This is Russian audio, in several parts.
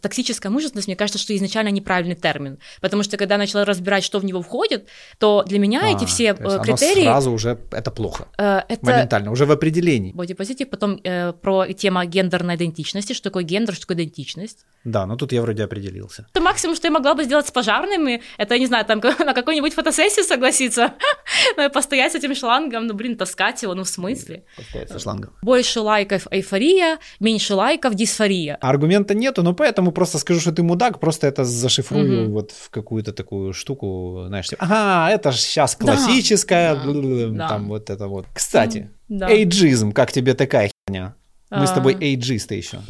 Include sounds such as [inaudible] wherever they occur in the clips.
Токсическая мужественность, мне кажется, что изначально неправильный термин, потому что когда я начала разбирать, что в него входит, то для меня а, эти все э, критерии... сразу уже это плохо, э, это... моментально, уже в определении. Бодипозитив, потом э, про тема гендерной идентичности, что такое гендер, что такое идентичность. Да, но тут я вроде определился. Это максимум, что я могла бы сделать с пожарными, это, я не знаю, там [laughs] на какой-нибудь фотосессии согласиться, [laughs] постоять с этим шлангом, ну, блин, таскать его, ну, в смысле? Постоять со шлангом. Больше лайков эйфория, меньше лайков дисфория. Аргумента нету, но поэтому просто скажу, что ты мудак, просто это зашифрую угу. вот в какую-то такую штуку, знаешь, типа, ага, это же сейчас классическая, да, там да. вот это вот. Кстати, да. эйджизм, как тебе такая херня? Мы а... с тобой эйджисты еще.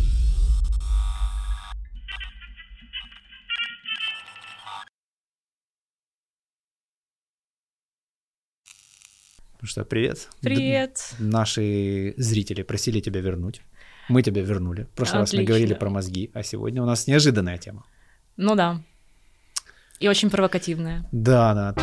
Ну что, привет. Привет. Д- наши зрители просили тебя вернуть. Мы тебя вернули. В прошлый Отлично. раз мы говорили про мозги, а сегодня у нас неожиданная тема. Ну да. И очень провокативная. Да, да.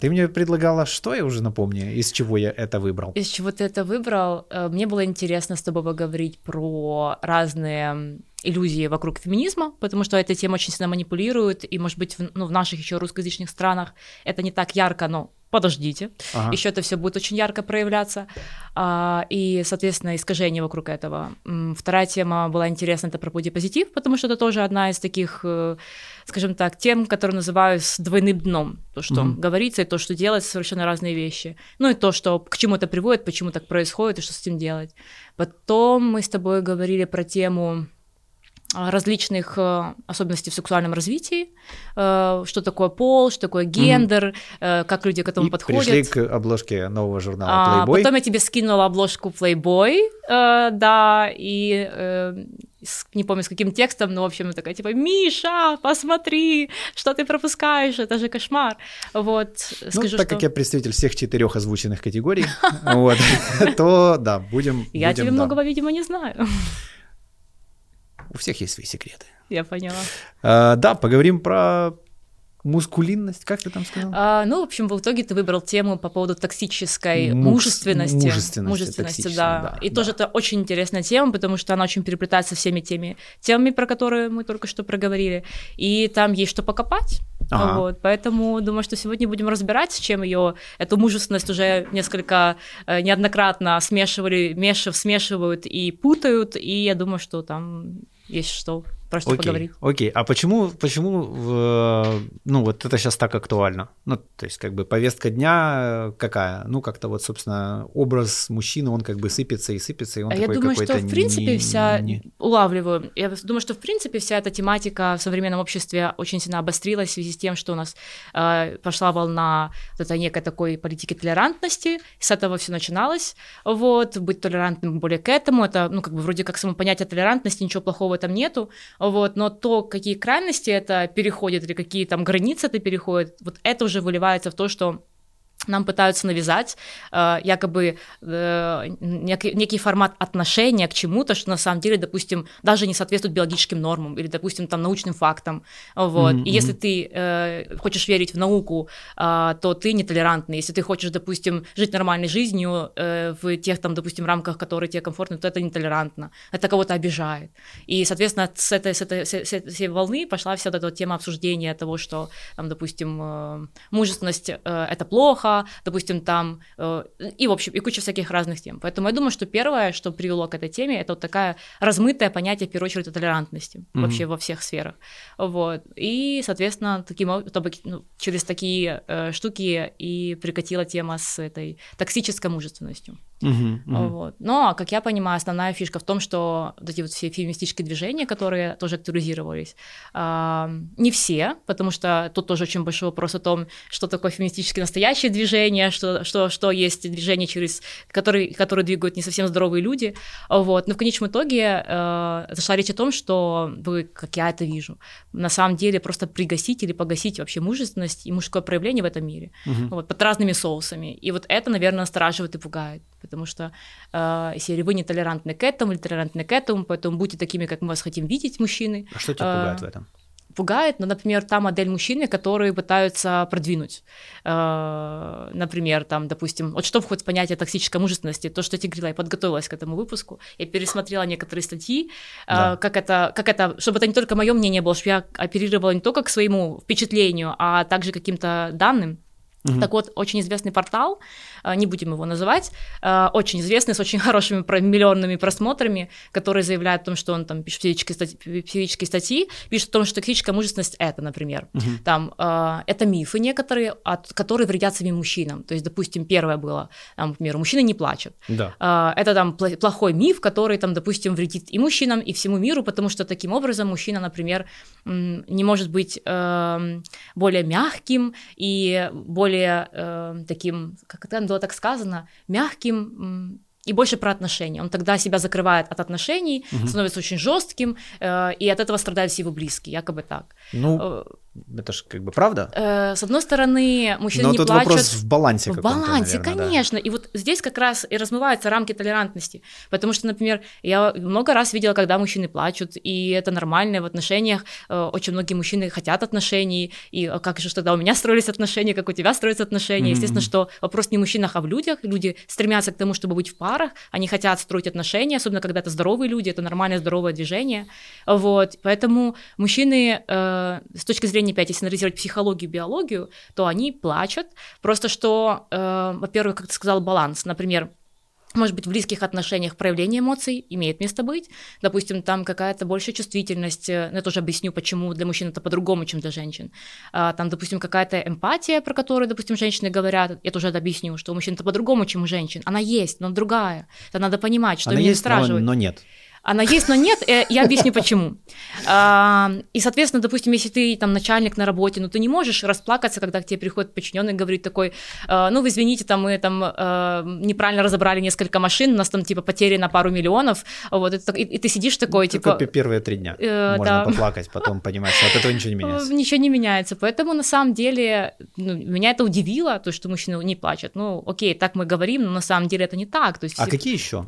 Ты мне предлагала, что я уже напомню, из чего я это выбрал? Из чего ты это выбрал? Э, мне было интересно с тобой поговорить про разные иллюзии вокруг феминизма, потому что эта тема очень сильно манипулирует, и, может быть, в, ну, в наших еще русскоязычных странах это не так ярко, но подождите, ага. еще это все будет очень ярко проявляться, а, и, соответственно, искажение вокруг этого. Вторая тема была интересна, это про позитив, потому что это тоже одна из таких, э, скажем так, тем, которые называю с двойным дном, то, что mm говорится, и то, что делать, совершенно разные вещи, ну и то, что к чему это приводит, почему так происходит, и что с этим делать. Потом мы с тобой говорили про тему различных э, особенностей в сексуальном развитии, э, что такое пол, что такое гендер, mm-hmm. как люди к этому и подходят. пришли к обложке нового журнала Playboy. А, потом я тебе скинула обложку Playboy, да, и не помню с каким текстом, но, в общем, такая, типа, Миша, посмотри, что ты пропускаешь, это же кошмар. Вот, ну, скажу, так что... как я представитель всех четырех озвученных категорий, [laughs] вот, [laughs] то, да, будем... Я тебе многого, видимо, не знаю. У всех есть свои секреты. Я поняла. А, да, поговорим про мускулинность, как ты там сказал? А, ну, в общем, в итоге ты выбрал тему по поводу токсической Муж... мужественности. Мужественности, мужественности да. да. И да. тоже это очень интересная тема, потому что она очень переплетается всеми теми темами, про которые мы только что проговорили. И там есть что покопать. Ага. Вот, поэтому думаю, что сегодня будем разбирать, с чем ее эту мужественность уже несколько э, неоднократно смешивали, мешав, смешивают и путают. И я думаю, что там есть что про что окей, поговорить. Окей, а почему, почему, ну, вот это сейчас так актуально? Ну, то есть, как бы повестка дня какая? Ну, как-то вот, собственно, образ мужчины, он как бы сыпется и сыпется, и он а такой Я думаю, что, в принципе, не, вся... Не... Улавливаю. Я думаю, что, в принципе, вся эта тематика в современном обществе очень сильно обострилась в связи с тем, что у нас э, пошла волна вот этой некой такой политики толерантности, с этого все начиналось, вот, быть толерантным более к этому, это, ну, как бы вроде как само понятие толерантности, ничего плохого этом нету, вот, но то, какие крайности это переходит или какие там границы это переходит, вот это уже выливается в то, что нам пытаются навязать э, якобы э, некий, некий формат отношения к чему-то, что на самом деле, допустим, даже не соответствует биологическим нормам или, допустим, там научным фактам. Вот. Mm-hmm. И если ты э, хочешь верить в науку, э, то ты нетолерантный. Если ты хочешь, допустим, жить нормальной жизнью э, в тех, там, допустим, рамках, которые тебе комфортны, то это нетолерантно. Это кого-то обижает. И, соответственно, с этой, с этой, с, с этой волны пошла вся эта тема обсуждения того, что, там, допустим, э, мужественность э, — это плохо, допустим, там, э, и, в общем, и куча всяких разных тем. Поэтому я думаю, что первое, что привело к этой теме, это вот такая размытое понятие, в первую очередь, о толерантности mm-hmm. вообще во всех сферах. Вот. И, соответственно, таким, ну, через такие э, штуки и прикатила тема с этой токсической мужественностью. Uh-huh, uh-huh. Вот. Но, как я понимаю, основная фишка в том, что вот эти вот все феминистические движения, которые тоже актуализировались, э, не все, потому что тут тоже очень большой вопрос о том, что такое феминистическое настоящее движение, что, что, что есть движение, через которые, которые двигают не совсем здоровые люди. Вот. Но в конечном итоге э, зашла речь о том, что вы, как я это вижу, на самом деле просто пригасить или погасить вообще мужественность и мужское проявление в этом мире uh-huh. вот, под разными соусами. И вот это, наверное, настораживает и пугает потому что э, серии вы не толерантны к этому или толерантны к этому, поэтому будьте такими, как мы вас хотим видеть, мужчины. А что тебя пугает э, в этом? Пугает, но, например, та модель мужчины, которые пытаются продвинуть. Э, например, там, допустим, вот что входит в понятие токсической мужественности, то, что я тебе говорила, я подготовилась к этому выпуску, я пересмотрела некоторые статьи, э, да. как, это, как это, чтобы это не только мое мнение было, чтобы я оперировала не только к своему впечатлению, а также каким-то данным. Угу. Так вот, очень известный портал, не будем его называть, э, очень известный, с очень [laughs] хорошими миллионными просмотрами, который заявляет о том, что он там пишет физические статьи, физические статьи пишет о том, что токсическая мужественность это, например. Угу. Там, э, это мифы некоторые, от, которые вредят самим мужчинам. То есть, допустим, первое было, там, например, мужчины не плачут. Да. Это там плохой миф, который, там, допустим, вредит и мужчинам, и всему миру, потому что таким образом мужчина, например, не может быть более мягким и более таким, как там было так сказано, мягким и больше про отношения. Он тогда себя закрывает от отношений, угу. становится очень жестким, э, и от этого страдают все его близкие, якобы так. Ну, э, это же как бы правда. Э, с одной стороны, мужчины Но не тут плачут. вопрос в балансе. В балансе, наверное, конечно. Да. И вот здесь как раз и размываются рамки толерантности. Потому что, например, я много раз видела, когда мужчины плачут, и это нормально в отношениях. Э, очень многие мужчины хотят отношений, и э, как же тогда у меня строились отношения, как у тебя строятся отношения. Mm-hmm. Естественно, что вопрос не в мужчинах, а в людях. Люди стремятся к тому, чтобы быть в парах, они хотят строить отношения, особенно когда это здоровые люди, это нормальное здоровое движение. Вот. Поэтому мужчины, э, с точки зрения, опять, если анализировать психологию, биологию, то они плачут. Просто что, э, во-первых, как ты сказал, баланс. Например, может быть, в близких отношениях проявление эмоций имеет место быть. Допустим, там какая-то большая чувствительность. Э, я тоже объясню, почему для мужчин это по-другому, чем для женщин. А, там, допустим, какая-то эмпатия, про которую, допустим, женщины говорят. Я тоже это объясню, что у мужчин это по-другому, чем у женщин. Она есть, но другая. Это надо понимать, что Она есть, не но, но нет. Она есть, но нет, э, я объясню почему. А, и, соответственно, допустим, если ты там начальник на работе, ну ты не можешь расплакаться, когда к тебе приходит подчиненный и говорит такой, «А, ну вы извините, там мы там а, неправильно разобрали несколько машин, у нас там типа потери на пару миллионов, вот, и, и ты сидишь такой, ну, типа... первые три дня э, можно да. поплакать, потом понимаешь, что от этого ничего не меняется. Ничего не меняется, поэтому на самом деле ну, меня это удивило, то, что мужчины не плачут. Ну, окей, так мы говорим, но на самом деле это не так. То есть, а какие еще?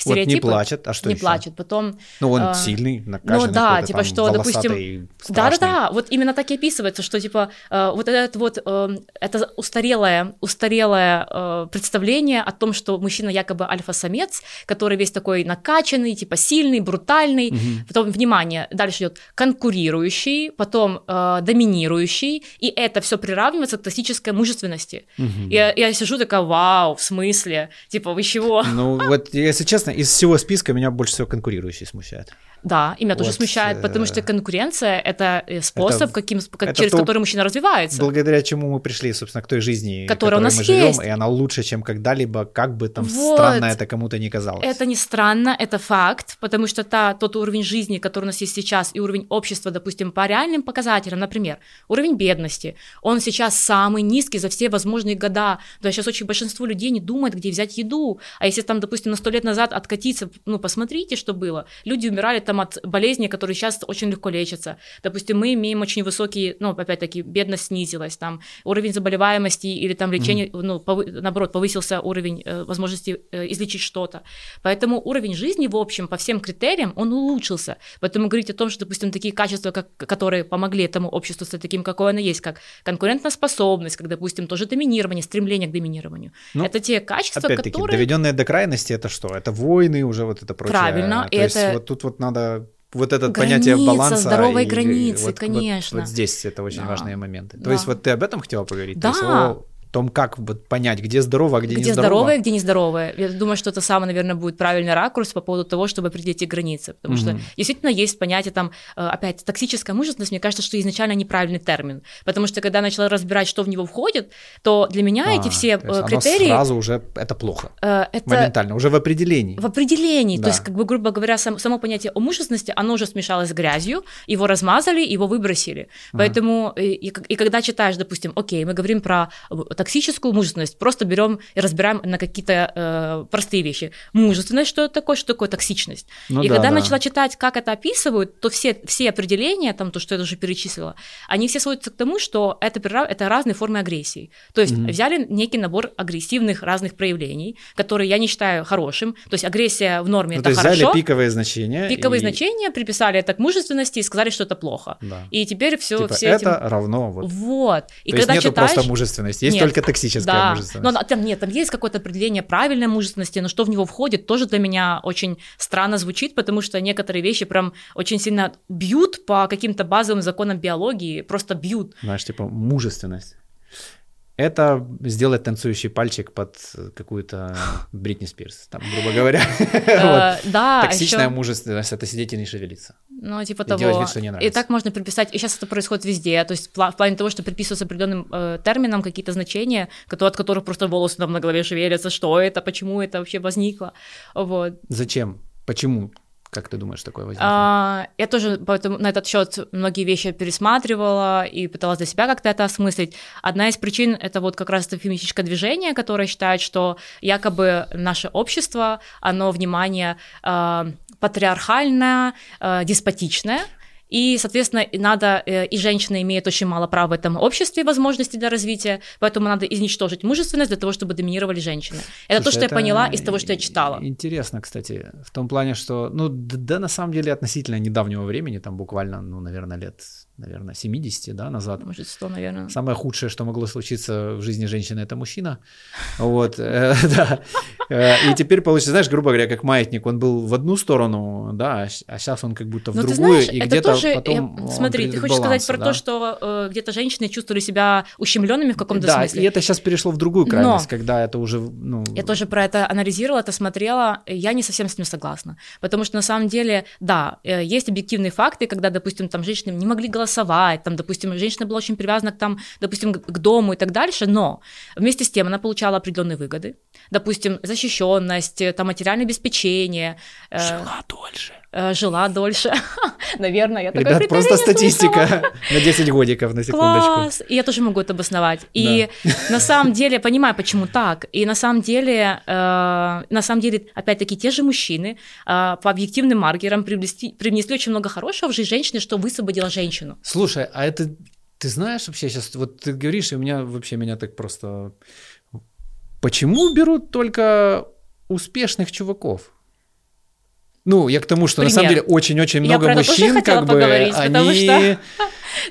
Стереотипы. Вот не плачет, а что Не еще? плачет, потом... Ну, он э, сильный, накачанный, Ну, да, типа, что, допустим... Да-да-да, вот именно так и описывается, что, типа, э, вот это вот, э, это устарелое, устарелое э, представление о том, что мужчина якобы альфа-самец, который весь такой накачанный, типа, сильный, брутальный, угу. потом, внимание, дальше идет конкурирующий, потом э, доминирующий, и это все приравнивается к классической мужественности. Угу. Я, я сижу такая, вау, в смысле? Типа, вы чего? Ну, вот, если честно, из всего списка меня больше всего конкурирующий смущает. Да, и меня вот, тоже смущает, потому что конкуренция — это э, способ, это, каким, как, это через то, который мужчина развивается. Благодаря чему мы пришли, собственно, к той жизни, которая у нас мы живем, есть. и она лучше, чем когда-либо, как бы там вот. странно это кому-то не казалось. Это не странно, это факт, потому что та, тот уровень жизни, который у нас есть сейчас, и уровень общества, допустим, по реальным показателям, например, уровень бедности, он сейчас самый низкий за все возможные года. Да, сейчас очень большинство людей не думает, где взять еду. А если там, допустим, на сто лет назад откатиться, ну, посмотрите, что было. Люди умирали там от болезней, которые сейчас очень легко лечатся. Допустим, мы имеем очень высокий, ну, опять-таки, бедность снизилась, там, уровень заболеваемости или там лечения, mm-hmm. ну, повы- наоборот, повысился уровень э, возможности э, излечить что-то. Поэтому уровень жизни, в общем, по всем критериям, он улучшился. Поэтому говорить о том, что, допустим, такие качества, как, которые помогли этому обществу стать таким, какое оно есть, как конкурентоспособность, как, допустим, тоже доминирование, стремление к доминированию. Ну, это те качества, опять-таки, которые... доведенные до крайности, это что? Это войны уже, вот это прочее. Правильно. То и есть это... вот тут вот надо вот это понятие баланса. здоровой и, границы, вот, конечно. Вот, вот здесь это очень да. важные моменты. То да. есть вот ты об этом хотела поговорить? Да. То есть о том, как вот понять, где здорово, а где, где не здорово. Где здоровое, где нездоровое. Я думаю, что это самый, наверное, будет правильный ракурс по поводу того, чтобы определить эти границы. Потому mm-hmm. что действительно есть понятие там, э, опять, токсическая мужественность, мне кажется, что изначально неправильный термин. Потому что когда я начала разбирать, что в него входит, то для меня а, эти все то критерии... сразу уже это плохо. Э, это Моментально, уже в определении. В определении. Да. То есть, как бы, грубо говоря, сам, само понятие о мужественности, оно уже смешалось с грязью, его размазали, его выбросили. Mm-hmm. Поэтому, и, и, и когда читаешь, допустим, окей, мы говорим про токсическую мужественность просто берем и разбираем на какие-то э, простые вещи. Мужественность, что это такое, что такое токсичность. Ну, и да, когда да. начала читать, как это описывают, то все, все определения, там, то, что я уже перечислила, они все сводятся к тому, что это, это разные формы агрессии. То есть mm-hmm. взяли некий набор агрессивных разных проявлений, которые я не считаю хорошим. То есть агрессия в норме ну, это то есть хорошо. взяли пиковые значения. Пиковые и... значения приписали это к мужественности и сказали, что это плохо. Да. И теперь все, типа, все это этим... равно вот. Вот. И то когда есть нету читаешь... просто мужественности, есть нет, только токсическая да. мужественность. Но там нет, там есть какое-то определение правильной мужественности, но что в него входит, тоже для меня очень странно звучит, потому что некоторые вещи прям очень сильно бьют по каким-то базовым законам биологии, просто бьют. Знаешь, типа мужественность это сделать танцующий пальчик под какую-то Бритни Спирс, там, грубо говоря. Э, да. Токсичная мужественность — это сидеть и не шевелиться. Ну, типа того. Делать вид, что не нравится. И так можно приписать, и сейчас это происходит везде, то есть в плане того, что приписываются определенным э, терминам какие-то значения, от которых просто волосы там на голове шевелятся, что это, почему это вообще возникло, вот. Зачем? Почему? Как ты думаешь, такое возникло? А, я тоже поэтому на этот счет многие вещи пересматривала и пыталась для себя как-то это осмыслить. Одна из причин это вот как раз это феминистическое движение, которое считает, что якобы наше общество, оно внимание э, патриархальное, э, деспотичное, и, соответственно, надо, э, и женщина имеет очень мало прав в этом обществе, возможностей для развития, поэтому надо изничтожить мужественность для того, чтобы доминировали женщины. Это Слушай, то, что это я поняла из того, что я читала. Интересно, кстати, в том плане, что, ну, да, на самом деле, относительно недавнего времени, там буквально, ну, наверное, лет наверное, 70, да, назад. Может, 100, наверное. Самое худшее, что могло случиться в жизни женщины, это мужчина. Вот, э, [laughs] да. Э, и теперь получится, знаешь, грубо говоря, как маятник, он был в одну сторону, да, а сейчас он как будто в Но другую, и где-то потом Смотри, ты хочешь сказать про то, что э, где-то женщины чувствовали себя ущемленными в каком-то да, смысле. и это сейчас перешло в другую крайность, когда это уже, ну... Я тоже про это анализировала, это смотрела, я не совсем с ним согласна, потому что на самом деле, да, есть объективные факты, когда, допустим, там женщины не могли голосовать, голосовать, там, допустим, женщина была очень привязана к, там, допустим, к дому и так дальше, но вместе с тем она получала определенные выгоды, допустим, защищенность, там, материальное обеспечение. Э, жила дольше. Э, жила дольше. [laughs] Наверное, я такая Ребят, просто статистика [laughs] на 10 годиков, на секундочку. Класс! И я тоже могу это обосновать. И да. на [laughs] самом деле, я понимаю, почему так. И на самом деле, э, на самом деле, опять-таки, те же мужчины э, по объективным маркерам привнесли, привнесли очень много хорошего в жизнь женщины, что высвободило женщину. Слушай, а это ты знаешь вообще сейчас, вот ты говоришь, и у меня вообще меня так просто... Почему берут только успешных чуваков? Ну, я к тому, что Пример. на самом деле очень-очень много мужчин, как бы, они... Что...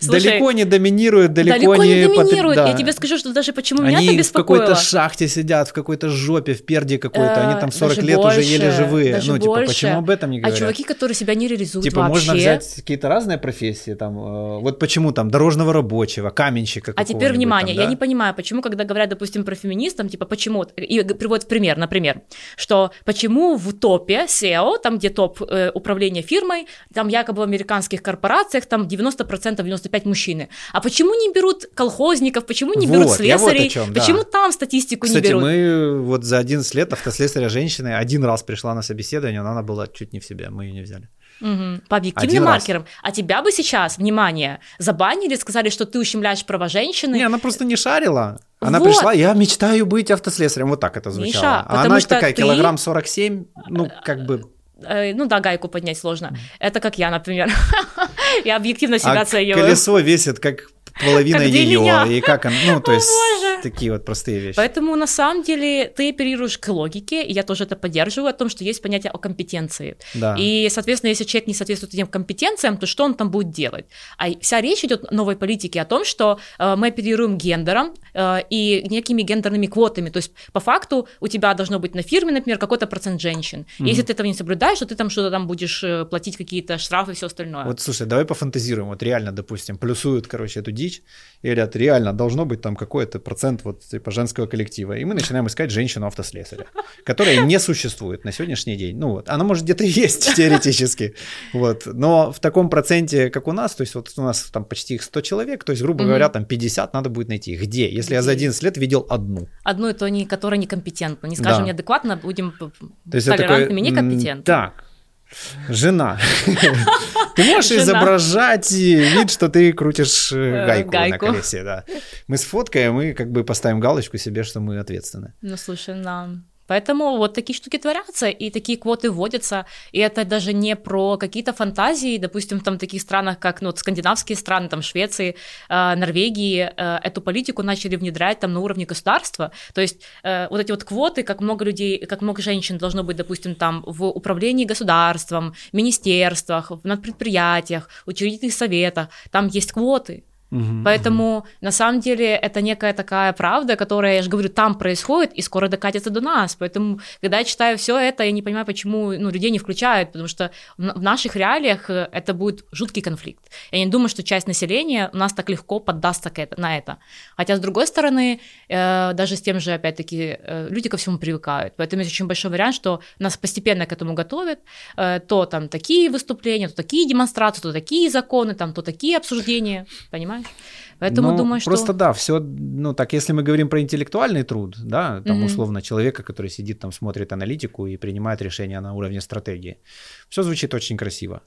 Слушай, далеко не доминируют, далеко, далеко не, не доминируют. Под... Да. Я тебе скажу, что даже почему они меня это беспокоило. Они в какой-то шахте сидят, в какой-то жопе, в перде какой-то, они там 40 лет больше, уже еле живые. Даже ну, типа, больше. почему об этом не говорят? А чуваки, которые себя не реализуют Типа, вообще. можно взять какие-то разные профессии, там, э, вот почему там дорожного рабочего, каменщика А теперь внимание, там, да? я не понимаю, почему, когда говорят, допустим, про феминистов, типа, почему, и приводят пример, например, что почему в топе SEO, там, где топ э, управления фирмой, там якобы в американских корпорациях, там 90%, 95% мужчины. А почему не берут колхозников, почему не берут вот, слесарей, вот чем, почему да. там статистику Кстати, не берут? мы вот за 11 лет автослесаря женщины один раз пришла на собеседование, но она была чуть не в себе, мы ее не взяли. Угу. По объективным Один маркерам. Раз. А тебя бы сейчас, внимание, забанили, сказали, что ты ущемляешь права женщины. Не, она просто не шарила. Она вот. пришла, я мечтаю быть автослесарем. Вот так это звучало. Миша, а она такая, ты... килограмм 47, ну, как бы э, ну да, гайку поднять сложно. Это как я, например. [laughs] я объективно себя а колесо весит как половина ее, и как он, ну, [laughs] то есть такие вот простые вещи. Поэтому на самом деле ты оперируешь к логике, и я тоже это поддерживаю, о том, что есть понятие о компетенции. Да. И, соответственно, если человек не соответствует этим компетенциям, то что он там будет делать? А вся речь идет в новой политике о том, что э, мы оперируем гендером э, и некими гендерными квотами. То есть, по факту, у тебя должно быть на фирме, например, какой-то процент женщин. Mm-hmm. Если ты этого не соблюдаешь, то ты там что-то там будешь э, платить какие-то штрафы и все остальное. Вот, слушай, давай пофантазируем. Вот реально, допустим, плюсуют, короче, эту дичь и говорят, реально, должно быть там какой-то процент вот типа женского коллектива. И мы начинаем искать женщину-автослесаря, которая не существует на сегодняшний день. Ну вот, она может где-то [laughs] есть теоретически, вот, но в таком проценте, как у нас, то есть вот у нас там почти их 100 человек, то есть, грубо говоря, там 50 надо будет найти. Где? Если я за 11 лет видел одну. Одну, это не, которая некомпетентна. Не скажем неадекватно, будем толерантными, некомпетентны. Так, жена. [laughs] Ты можешь изображать вид, что ты крутишь э, гайку, гайку на колесе, да. Мы сфоткаем и как бы поставим галочку себе, что мы ответственны. Ну, слушай, да. Поэтому вот такие штуки творятся, и такие квоты вводятся, и это даже не про какие-то фантазии, допустим, там в таких странах, как ну, вот, скандинавские страны, там Швеции, э, Норвегии, э, эту политику начали внедрять там на уровне государства, то есть э, вот эти вот квоты, как много людей, как много женщин должно быть, допустим, там в управлении государством, министерствах, на предприятиях, учредительных советах, там есть квоты, Угу, Поэтому угу. на самом деле это некая такая правда, которая, я же говорю, там происходит и скоро докатится до нас. Поэтому, когда я читаю все это, я не понимаю, почему ну, людей не включают, потому что в наших реалиях э, это будет жуткий конфликт. Я не думаю, что часть населения у нас так легко поддастся на это. Хотя, с другой стороны, э, даже с тем же, опять-таки, э, люди ко всему привыкают. Поэтому есть очень большой вариант, что нас постепенно к этому готовят. То там такие выступления, то такие демонстрации, то такие законы, там, то такие обсуждения. Понимаешь? Понимаешь? Поэтому ну, думаю, что... Просто да, все, ну так, если мы говорим про интеллектуальный труд, да, там mm-hmm. условно человека, который сидит там, смотрит аналитику и принимает решения на уровне стратегии, все звучит очень красиво.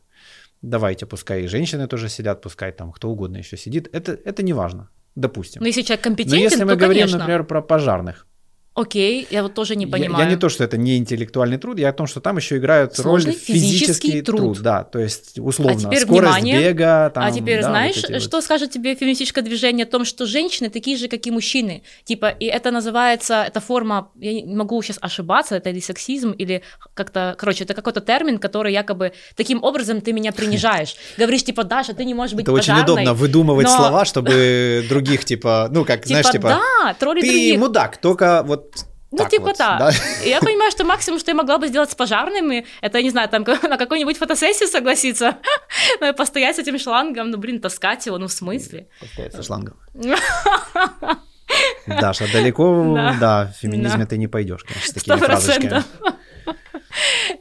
Давайте, пускай и женщины тоже сидят, пускай там кто угодно еще сидит, это, это не важно, допустим. Но если человек компетентен, Но если мы то, говорим, конечно. например, про пожарных, Окей, я вот тоже не понимаю. Я, я не то, что это не интеллектуальный труд, я о том, что там еще играют Сложный роль физический, физический труд. труд. Да, то есть условно а теперь скорость внимание. бега. Там, а теперь да, знаешь, вот что вот. скажет тебе феминистическое движение о том, что женщины такие же, как и мужчины. Типа, и это называется, это форма, я не могу сейчас ошибаться, это или сексизм, или как-то, короче, это какой-то термин, который якобы таким образом ты меня принижаешь. [laughs] Говоришь, типа, Даша, ты не можешь быть Это очень удобно выдумывать но... слова, чтобы других, типа, ну, как, знаешь, типа, да, ты других. мудак, только вот ну, так типа вот, да. да. Я понимаю, что максимум, что я могла бы сделать с пожарными, это, я не знаю, там [laughs] на какой-нибудь фотосессии согласиться, [laughs] постоять с этим шлангом, ну, блин, таскать его, ну, в смысле? Постоять со шлангом. [laughs] Даша, далеко, да, да в феминизме да. ты не пойдешь, конечно, с такими 100%. фразочками.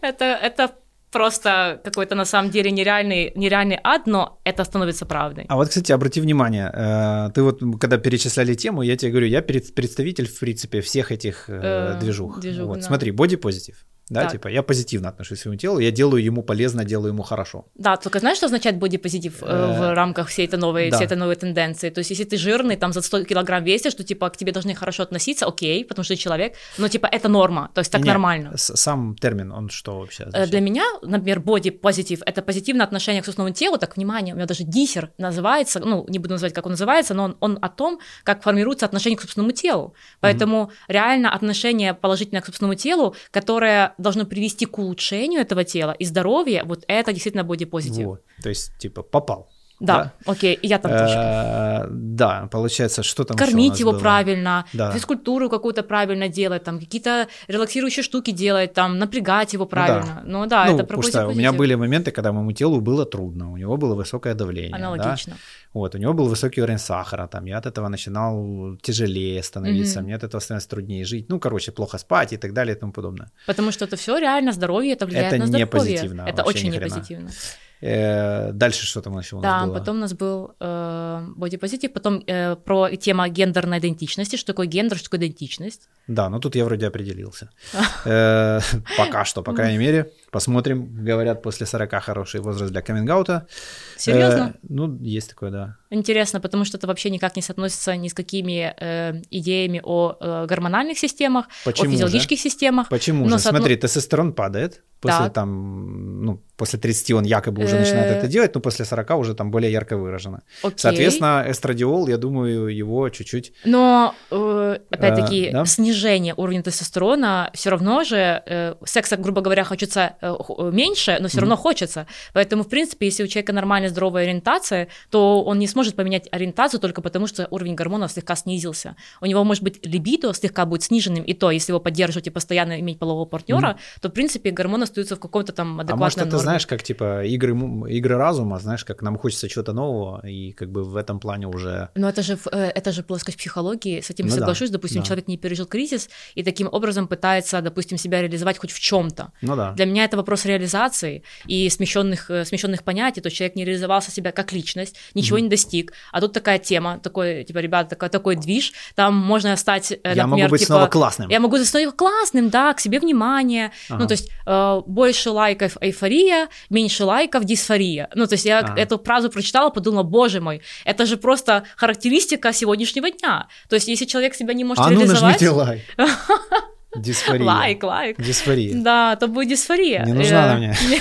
Это, это просто какой-то на самом деле нереальный, нереальный ад, но это становится правдой. А вот, кстати, обрати внимание, э, ты вот, когда перечисляли тему, я тебе говорю, я представитель, в принципе, всех этих э, э движух. движух вот, да. Смотри, боди-позитив да, так. типа я позитивно отношусь к своему телу, я делаю ему полезно, делаю ему хорошо. Да, только знаешь, что означает бодипозитив э, в рамках всей этой новой, да. всей этой новой тенденции? То есть, если ты жирный, там за 100 килограмм весишь, что типа к тебе должны хорошо относиться, окей, потому что ты человек, но типа это норма, то есть так Нет, нормально. Сам термин, он что вообще? Означает? Для меня, например, бодипозитив это позитивное отношение к собственному телу, так, внимание, у меня даже диссер называется, ну, не буду называть, как он называется, но он, он о том, как формируется отношение к собственному телу. Поэтому mm реально отношение положительное к собственному телу, которое должно привести к улучшению этого тела и здоровья, вот это действительно бодипозитив. Вот, то есть, типа, попал. Да, да, окей, я там тоже. Э, да, получается, что там Кормить его было? правильно, да. физкультуру какую-то правильно делать, там какие-то релаксирующие штуки делать, там напрягать его правильно. Ну да, ну, это про что У меня были моменты, когда моему телу было трудно, у него было высокое давление. Аналогично. Да? Вот, у него был высокий уровень сахара, там, я от этого начинал тяжелее становиться, mm-hmm. мне от этого становится труднее жить, ну, короче, плохо спать и так далее и тому подобное. Потому что это все реально здоровье, это влияет это на здоровье. Это не позитивно. Это очень не позитивно. Э, дальше что там еще у нас да, было? потом у нас был э, бодипозитив, потом э, про тема гендерной идентичности, что такое гендер, что такое идентичность. Да, ну тут я вроде определился. [laughs] Э, пока что, по крайней мере. Посмотрим. Говорят, после 40 хороший возраст для каминг-аута. Серьезно? Э, ну, есть такое, да. Интересно, потому что это вообще никак не соотносится ни с какими э, идеями о э, гормональных системах, Почему о физиологических же? системах. Почему же? Соотно... Смотри, тестостерон падает, после так. там, ну, после 30 он якобы уже начинает это делать, но после 40 уже там более ярко выражено. Окей. Соответственно, эстрадиол, я думаю, его чуть-чуть... Но, э, опять-таки, э, да? снижение уровня тестостерона все равно же, э, секса, грубо говоря, хочется э, меньше, но все mm-hmm. равно хочется. Поэтому, в принципе, если у человека нормальная здоровая ориентация, то он не сможет поменять ориентацию только потому, что уровень гормонов слегка снизился. У него может быть либидо слегка будет сниженным, и то, если его поддерживать и постоянно иметь полового партнера, mm-hmm. то, в принципе, гормоны остаются в каком-то там адекватном А может, это, норме. знаешь, как типа игры, игры разума, знаешь, как нам хочется чего-то нового, и как бы в этом плане уже... Но это же, э, это же плоскость психологии, с этим ну, соглашусь. Да, допустим, да. человек не пережил кризис, и таким образом пытается, допустим, себя реализовать хоть в чем-то. Ну да. Для меня это вопрос реализации и смещенных, э, смещенных понятий, то есть человек не реализовался себя как личность, ничего mm-hmm. не достиг, а тут такая тема, такой, типа, ребята, такой, такой движ, там можно стать, например, Я могу быть типа, снова классным. Я могу быть снова классным, да, к себе внимание, ага. ну, то есть э, больше лайков эйфория, меньше лайков дисфория, ну, то есть я ага. эту фразу прочитала, подумала, боже мой, это же просто характеристика сегодняшнего дня, то есть если человек себя не может а реализовать... ну нажмите лайк. [laughs] Дисфория. Лайк, лайк. Дисфория. Да, то будет дисфория. Не нужна она мне. Не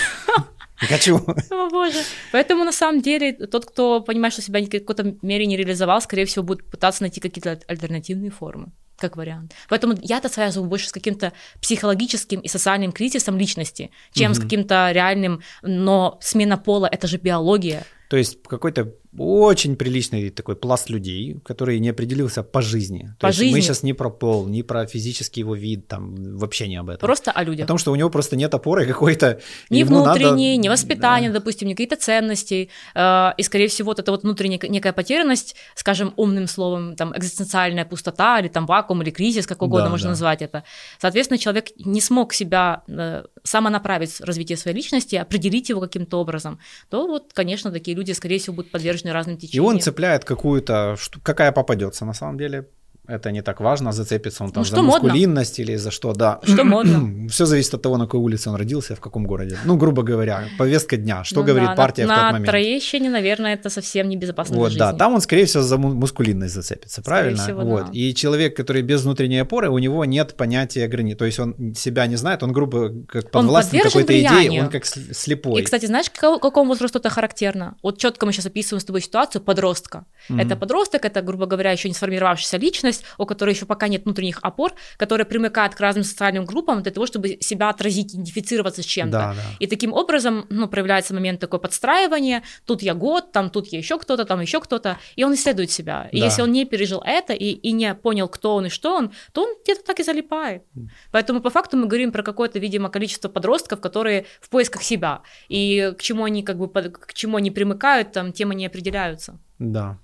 [laughs] хочу. [laughs] О, боже. Поэтому, на самом деле, тот, кто понимает, что себя в какой-то мере не реализовал, скорее всего, будет пытаться найти какие-то альтернативные формы как вариант. Поэтому я это связываю больше с каким-то психологическим и социальным кризисом личности, чем угу. с каким-то реальным, но смена пола это же биология. То есть какой-то очень приличный такой пласт людей, который не определился по жизни. По То жизни. Есть мы сейчас не про пол, не про физический его вид, там вообще не об этом. Просто о людях. Потому что у него просто нет опоры какой-то. Ни внутренней, надо... ни воспитания, да. допустим, ни какие-то ценности. Э, и, скорее всего, вот эта вот внутренняя некая потерянность, скажем, умным словом, там, экзистенциальная пустота или там вакуум или кризис, как угодно да, можно да. назвать это. Соответственно, человек не смог себя э, самонаправить в развитие своей личности, определить его каким-то образом, то вот, конечно, такие люди, скорее всего, будут подвержены разным течениям. И он цепляет какую-то, какая попадется на самом деле, это не так важно, зацепится он там ну, за мускулинность модно? или за что, да. Что [clears throat] модно. Все зависит от того, на какой улице он родился, в каком городе. Ну, грубо говоря, повестка дня, что ну, говорит да, партия на, в тот момент. На Троещине, наверное, это совсем небезопасно вот, да, там он, скорее всего, за мускулинность зацепится, правильно? Всего, вот. Да. И человек, который без внутренней опоры, у него нет понятия грани, то есть он себя не знает, он, грубо, как подвластен какой-то идее, он как слепой. И, кстати, знаешь, к какому возрасту это характерно? Вот четко мы сейчас описываем с тобой ситуацию подростка. Mm-hmm. Это подросток, это, грубо говоря, еще не сформировавшаяся личность, у которой еще пока нет внутренних опор, которые примыкают к разным социальным группам для того, чтобы себя отразить, идентифицироваться с чем-то. Да, да. И таким образом ну, проявляется момент такое подстраивания, тут я год, там тут я еще кто-то, там еще кто-то, и он исследует себя. И да. если он не пережил это и, и не понял, кто он и что он, то он где-то так и залипает. Поэтому по факту мы говорим про какое-то, видимо, количество подростков, которые в поисках себя. И к чему они как бы к чему они примыкают, там, тем они определяются. Да.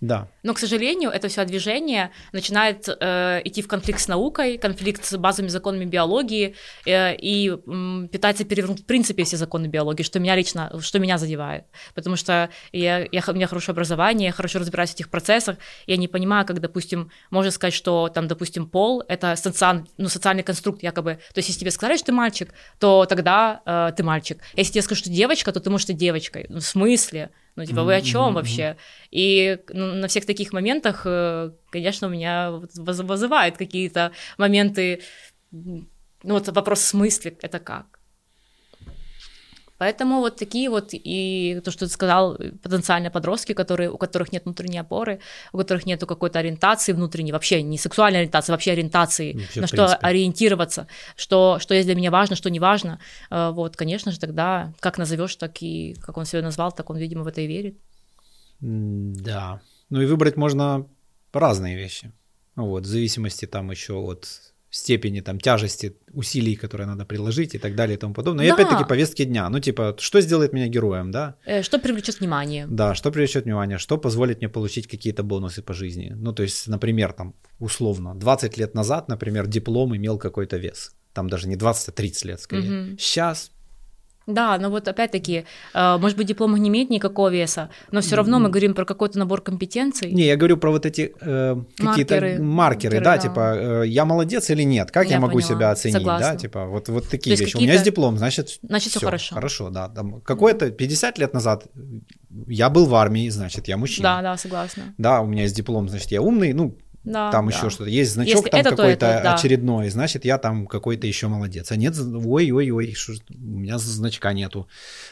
Да. Но, к сожалению, это все движение начинает э, идти в конфликт с наукой, конфликт с базовыми законами биологии э, и э, пытается перевернуть в принципе все законы биологии, что меня лично, что меня задевает. Потому что я, я, у меня хорошее образование, я хорошо разбираюсь в этих процессах, я не понимаю, как, допустим, можно сказать, что там, допустим, пол — это социаль, ну, социальный конструкт якобы. То есть, если тебе сказали, что ты мальчик, то тогда э, ты мальчик. Если тебе скажут, что девочка, то ты можешь быть девочкой. Ну, в смысле? Ну, типа, вы о чем вообще? И ну, на всех таких моментах, э, конечно, у меня вызывают какие-то моменты, ну, вот вопрос в смысле, это как? Поэтому вот такие вот, и то, что ты сказал, потенциальные подростки, которые, у которых нет внутренней опоры, у которых нет какой-то ориентации внутренней, вообще не сексуальной ориентации, вообще ориентации, вообще, на что принципе. ориентироваться, что, что есть для меня важно, что не важно. Э, вот, конечно же, тогда как назовешь, так и как он себя назвал, так он, видимо, в это и верит. Да. Ну и выбрать можно разные вещи. Вот, в зависимости там еще от степени там тяжести усилий, которые надо приложить и так далее и тому подобное. Да. И опять-таки повестки дня. Ну, типа, что сделает меня героем, да? Э, что привлечет внимание. Да, что привлечет внимание, что позволит мне получить какие-то бонусы по жизни. Ну, то есть, например, там, условно, 20 лет назад, например, диплом имел какой-то вес. Там даже не 20, а 30 лет скорее. Угу. Сейчас да, но вот опять-таки, э, может быть, диплом не имеет никакого веса, но все равно мы говорим про какой-то набор компетенций. Не, я говорю про вот эти э, какие-то маркеры, маркеры, да, да, типа э, я молодец или нет, как я, я могу поняла. себя оценить, Согласна. да, типа вот, вот такие вещи. У меня есть диплом, значит, значит все хорошо. Хорошо, да. Там, какое-то 50 лет назад я был в армии, значит, я мужчина. Да, да, согласна. Да, у меня есть диплом, значит, я умный, ну, да, там да. еще что-то. Есть значок Если там какой-то это, да. очередной, значит, я там какой-то еще молодец. А нет, ой-ой-ой, у меня значка нету.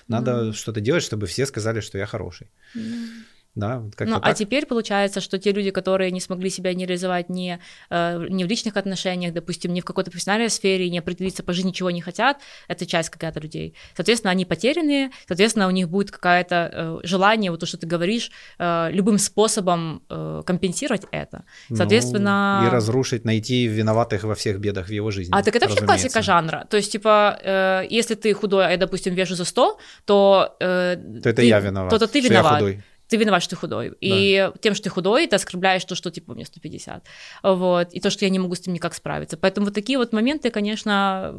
Надо mm. что-то делать, чтобы все сказали, что я хороший. Mm. Да, ну, а теперь получается, что те люди, которые не смогли себя не реализовать ни, э, ни в личных отношениях, допустим, ни в какой-то профессиональной сфере, не определиться по жизни, ничего не хотят, это часть какая-то людей. Соответственно, они потерянные, соответственно, у них будет какое-то э, желание, вот то, что ты говоришь, э, любым способом э, компенсировать это. Ну, соответственно... Ну, и разрушить, найти виноватых во всех бедах в его жизни. А так это вообще классика жанра. То есть, типа, э, если ты худой, а я, допустим, вешу за 100, то... Э, то это ты, я виноват. То, то ты виноват. Ты виноват, что ты худой. И да. тем, что ты худой, ты оскорбляешь то, что типа мне 150. Вот. И то, что я не могу с этим никак справиться. Поэтому вот такие вот моменты, конечно,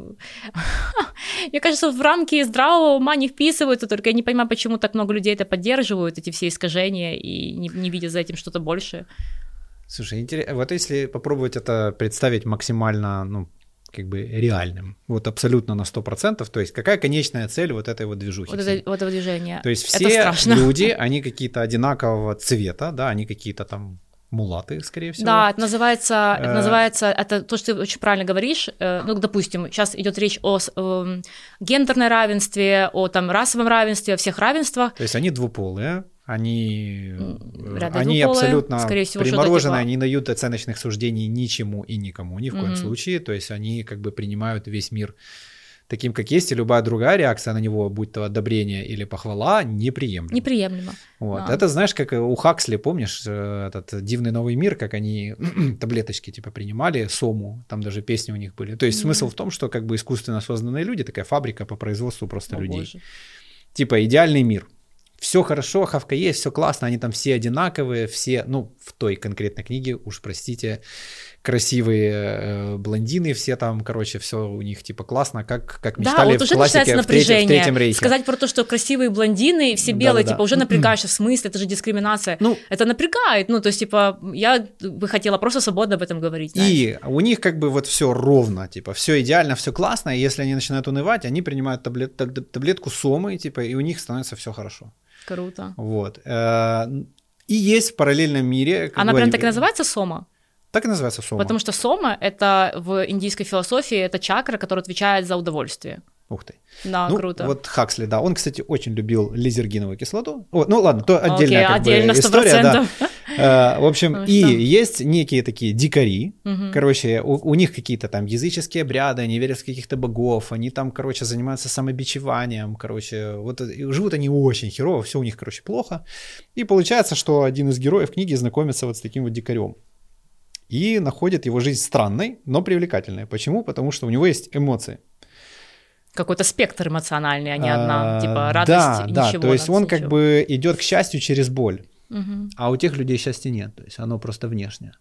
[laughs] мне кажется, в рамки здравого ума не вписываются, только я не понимаю, почему так много людей это поддерживают, эти все искажения, и не, не видят за этим что-то большее. Слушай, интересно, вот если попробовать это представить максимально, ну, как бы реальным, вот абсолютно на 100%, то есть какая конечная цель вот этой вот движухи? Вот, это, вот этого движения. То есть все люди, они какие-то одинакового цвета, да, они какие-то там мулаты, скорее всего. Да, это называется, это э. называется, это то, что ты очень правильно говоришь. Э, ну, допустим, сейчас идет речь о э, гендерном равенстве, о там расовом равенстве, о всех равенствах. То есть они двуполые, они, они абсолютно скорее всего, приморожены, они не дают оценочных суждений ничему и никому, ни в коем mm-hmm. случае. То есть они как бы принимают весь мир таким, как есть, и любая другая реакция на него, будь то одобрение или похвала, неприемлема. Неприемлемо. Вот. Да. Это знаешь, как у Хаксли, помнишь, э, этот «Дивный новый мир», как они [clears throat] таблеточки типа принимали, сому, там даже песни у них были. То есть mm-hmm. смысл в том, что как бы искусственно созданные люди, такая фабрика по производству просто О, людей. Боже. Типа идеальный мир – все хорошо, хавка есть, все классно, они там все одинаковые, все, ну, в той конкретной книге, уж простите, красивые э, блондины, все там, короче, все у них типа классно, как, как мечтали да, вот уже в классике в третьем, в третьем рейхе. Сказать про то, что красивые блондины, все белые, да, типа, да. уже напрягаешься, в смысле, это же дискриминация. Ну, это напрягает, ну, то есть, типа, я бы хотела просто свободно об этом говорить. Знаешь. И у них как бы вот все ровно, типа, все идеально, все классно, и если они начинают унывать, они принимают таблет, таблетку сомы, типа, и у них становится все хорошо. Круто. Вот. Э, и есть в параллельном мире... Она прям так и называется сома? Так и называется сома. Потому что сома — это в индийской философии, это чакра, которая отвечает за удовольствие. Ух ты. Да, ну, круто. Вот Хаксли, да, он, кстати, очень любил лизергиновую кислоту. О, ну ладно, то отдельная okay, как отдельно, бы, история, да. Uh, в общем, ну, и что? есть некие такие дикари, угу. короче, у, у них какие-то там языческие обряды, они верят в каких-то богов, они там, короче, занимаются самобичеванием, короче, вот живут они очень херово, все у них, короче, плохо. И получается, что один из героев книги знакомится вот с таким вот дикарем и находит его жизнь странной, но привлекательной. Почему? Потому что у него есть эмоции какой-то спектр эмоциональный, а не одна, а, типа радость да, и да, ничего. То есть он как бы идет к счастью через боль, угу. а у тех людей счастья нет, то есть оно просто внешнее.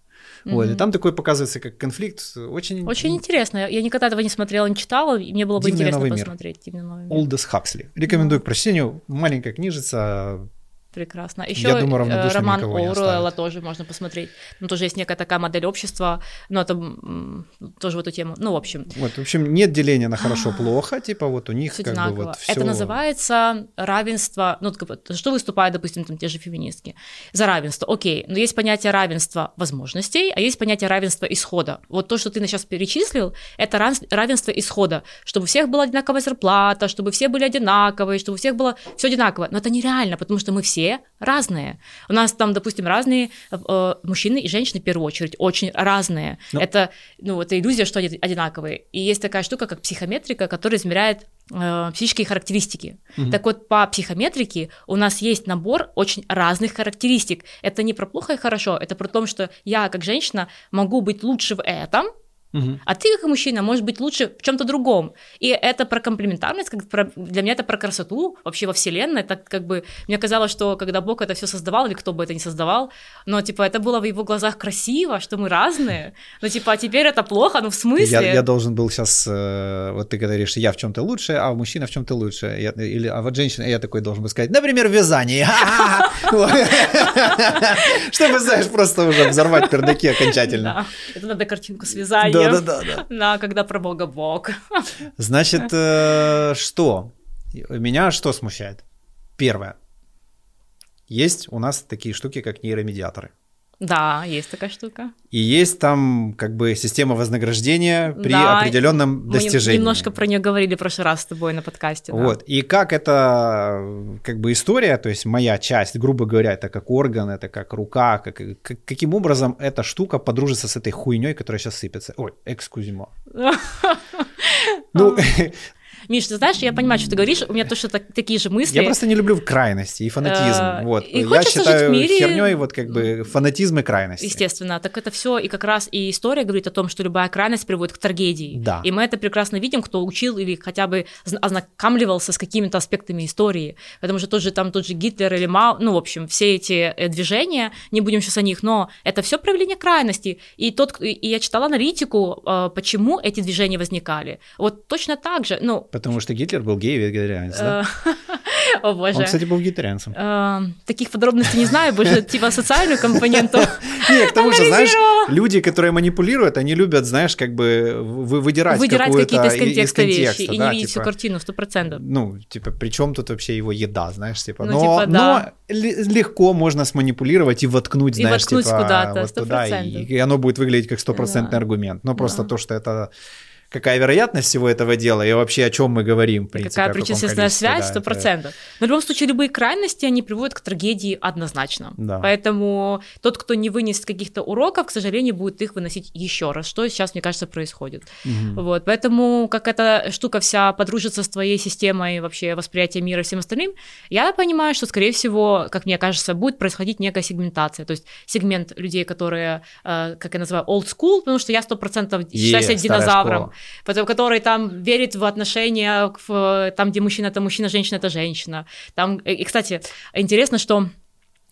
Угу. Вот, и там такой показывается как конфликт очень... Очень интересно. Я никогда этого не смотрела, не читала, и мне было бы Дивный интересно посмотреть. Дивный новый мир. Олдес Хаксли. Рекомендую к прочтению. Маленькая книжица, Прекрасно. Еще Я думаю, э, роман Оруэлла тоже можно посмотреть. Ну, тоже есть некая такая модель общества, но это тоже в эту тему. Ну, в общем. Вот, в общем, нет деления на хорошо-плохо, типа вот у них все как одинаково. бы вот все... Это называется равенство, ну, что выступают, допустим, там те же феминистки? За равенство, окей, но есть понятие равенства возможностей, а есть понятие равенства исхода. Вот то, что ты сейчас перечислил, это равенство исхода, чтобы у всех была одинаковая зарплата, чтобы все были одинаковые, чтобы у всех было все одинаково. Но это нереально, потому что мы все все разные. У нас там, допустим, разные э, мужчины и женщины в первую очередь, очень разные. Но... Ну. Это, ну, это иллюзия, что они одинаковые. И есть такая штука, как психометрика, которая измеряет э, психические характеристики. Угу. Так вот, по психометрике у нас есть набор очень разных характеристик. Это не про плохо и хорошо, это про то, что я, как женщина, могу быть лучше в этом, Угу. А ты, как мужчина, может быть лучше в чем-то другом. И это про комплементарность, как про, для меня это про красоту вообще во Вселенной. Это как бы мне казалось, что когда Бог это все создавал, или кто бы это ни создавал, но типа это было в его глазах красиво, что мы разные. Но типа, а теперь это плохо, ну в смысле? Я, я должен был сейчас, э, вот ты говоришь, я в чем-то лучше, а мужчина в чем-то лучше. Я, или, а вот женщина, я такой должен был сказать, например, в вязании. [laughs] Чтобы, знаешь, просто уже взорвать пердаки окончательно. Это надо картинку с вязанием. Да, да, да. Да, когда про Бога Бог. Значит, э, что? Меня что смущает? Первое. Есть у нас такие штуки, как нейромедиаторы. Да, есть такая штука. И есть там как бы система вознаграждения при да, определенном достижении. Мы немножко про нее говорили в прошлый раз с тобой на подкасте. Да. Вот. И как это как бы история, то есть моя часть, грубо говоря, это как орган, это как рука, как, как, каким образом эта штука подружится с этой хуйней, которая сейчас сыпется. Ой, экскузимо. [laughs] Ну, Миш, ты знаешь, я понимаю, что ты говоришь, у меня точно так, такие же мысли. Я просто не люблю крайности и фанатизм. Э, вот. И я считаю мире... херней вот как бы фанатизм и крайности. Естественно, так это все и как раз и история говорит о том, что любая крайность приводит к трагедии. Да. И мы это прекрасно видим, кто учил или хотя бы ознакомливался с какими-то аспектами истории. Потому что тот же там тот же Гитлер или Мао, ну, в общем, все эти э, движения, не будем сейчас о них, но это все проявление крайности. И тот, и я читала аналитику, э, почему эти движения возникали. Вот точно так же, ну... Потому что Гитлер был гей-вегетарианец, да? Э, [laughs] о боже. Он, кстати, был вегетарианцем. Таких подробностей не знаю, больше [laughs] типа социальную компоненту [laughs] Не, к тому же, знаешь, люди, которые манипулируют, они любят, знаешь, как бы выдирать Выдирать какие-то из контекста вещи и не видеть всю типа, картину, сто процентов. Ну, типа, при чем тут вообще его еда, знаешь, типа. Ну, типа, но легко можно сманипулировать и воткнуть, знаешь, типа, куда-то, вот туда, и оно будет выглядеть как стопроцентный аргумент. Но просто то, что это какая вероятность всего этого дела и вообще о чем мы говорим, в принципе. Какая причинственная связь, сто процентов. Но в любом случае любые крайности, они приводят к трагедии однозначно. Да. Поэтому тот, кто не вынес каких-то уроков, к сожалению, будет их выносить еще раз, что сейчас, мне кажется, происходит. Угу. Вот, поэтому как эта штука вся подружится с твоей системой вообще восприятия мира и всем остальным, я понимаю, что, скорее всего, как мне кажется, будет происходить некая сегментация, то есть сегмент людей, которые, э, как я называю, old school, потому что я сто процентов считаю себя динозавром, школа потом, который там верит в отношения, в, там, где мужчина это мужчина, женщина это женщина. Там, и, кстати, интересно, что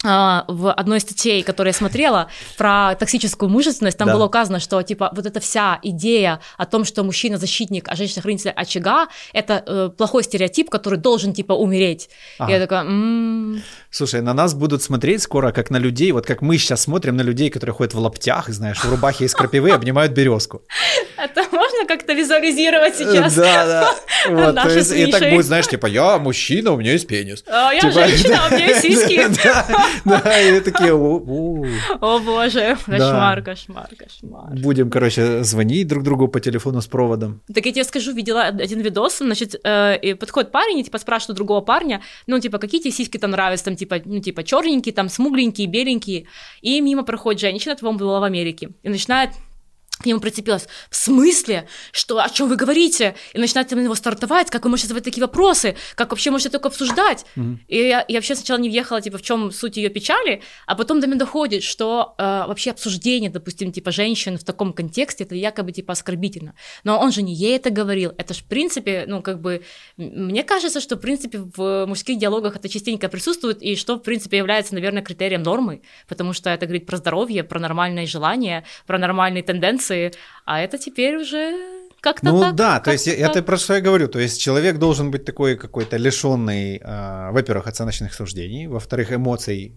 а, в одной из статей, которую я смотрела, про токсическую мужественность, там да. было указано, что типа вот эта вся идея о том, что мужчина защитник, а женщина хранитель очага, это э, плохой стереотип, который должен типа умереть. Ага. Я такая. М-м-м". Слушай, на нас будут смотреть скоро как на людей, вот как мы сейчас смотрим на людей, которые ходят в лаптях, знаешь, в рубахе из крапивы, обнимают березку. Это можно как-то визуализировать сейчас? Да, да. [laughs] Вот, то есть, и так будет, знаешь, типа, я мужчина, у меня есть пенис. А я типа, женщина, у меня есть сиськи. [laughs] Да, и такие, о боже, кошмар, кошмар, кошмар. Будем, короче, звонить друг другу по телефону с проводом. Так я тебе скажу, видела один видос, значит, э, подходит парень и, типа, спрашивает другого парня, ну, типа, какие тебе сиськи там нравятся, там, типа, ну, типа, черненькие, там, смугленькие, беленькие, и мимо проходит женщина, по-моему, была в Америке, и начинает к нему прицепилась. В смысле? Что, о чем вы говорите? И начинает на него стартовать, как вы можете задавать такие вопросы, как вообще можете только обсуждать. Mm-hmm. И я, я вообще сначала не въехала, типа, в чем суть ее печали, а потом до меня доходит, что э, вообще обсуждение, допустим, типа, женщин в таком контексте, это якобы, типа, оскорбительно. Но он же не ей это говорил. Это ж, в принципе, ну, как бы, мне кажется, что, в принципе, в мужских диалогах это частенько присутствует, и что, в принципе, является, наверное, критерием нормы, потому что это говорит про здоровье, про нормальные желания, про нормальные тенденции, эмоции, а это теперь уже как-то Ну так, да, то есть это про что я говорю, то есть человек должен быть такой какой-то лишенный, э, во-первых, оценочных суждений, во-вторых, эмоций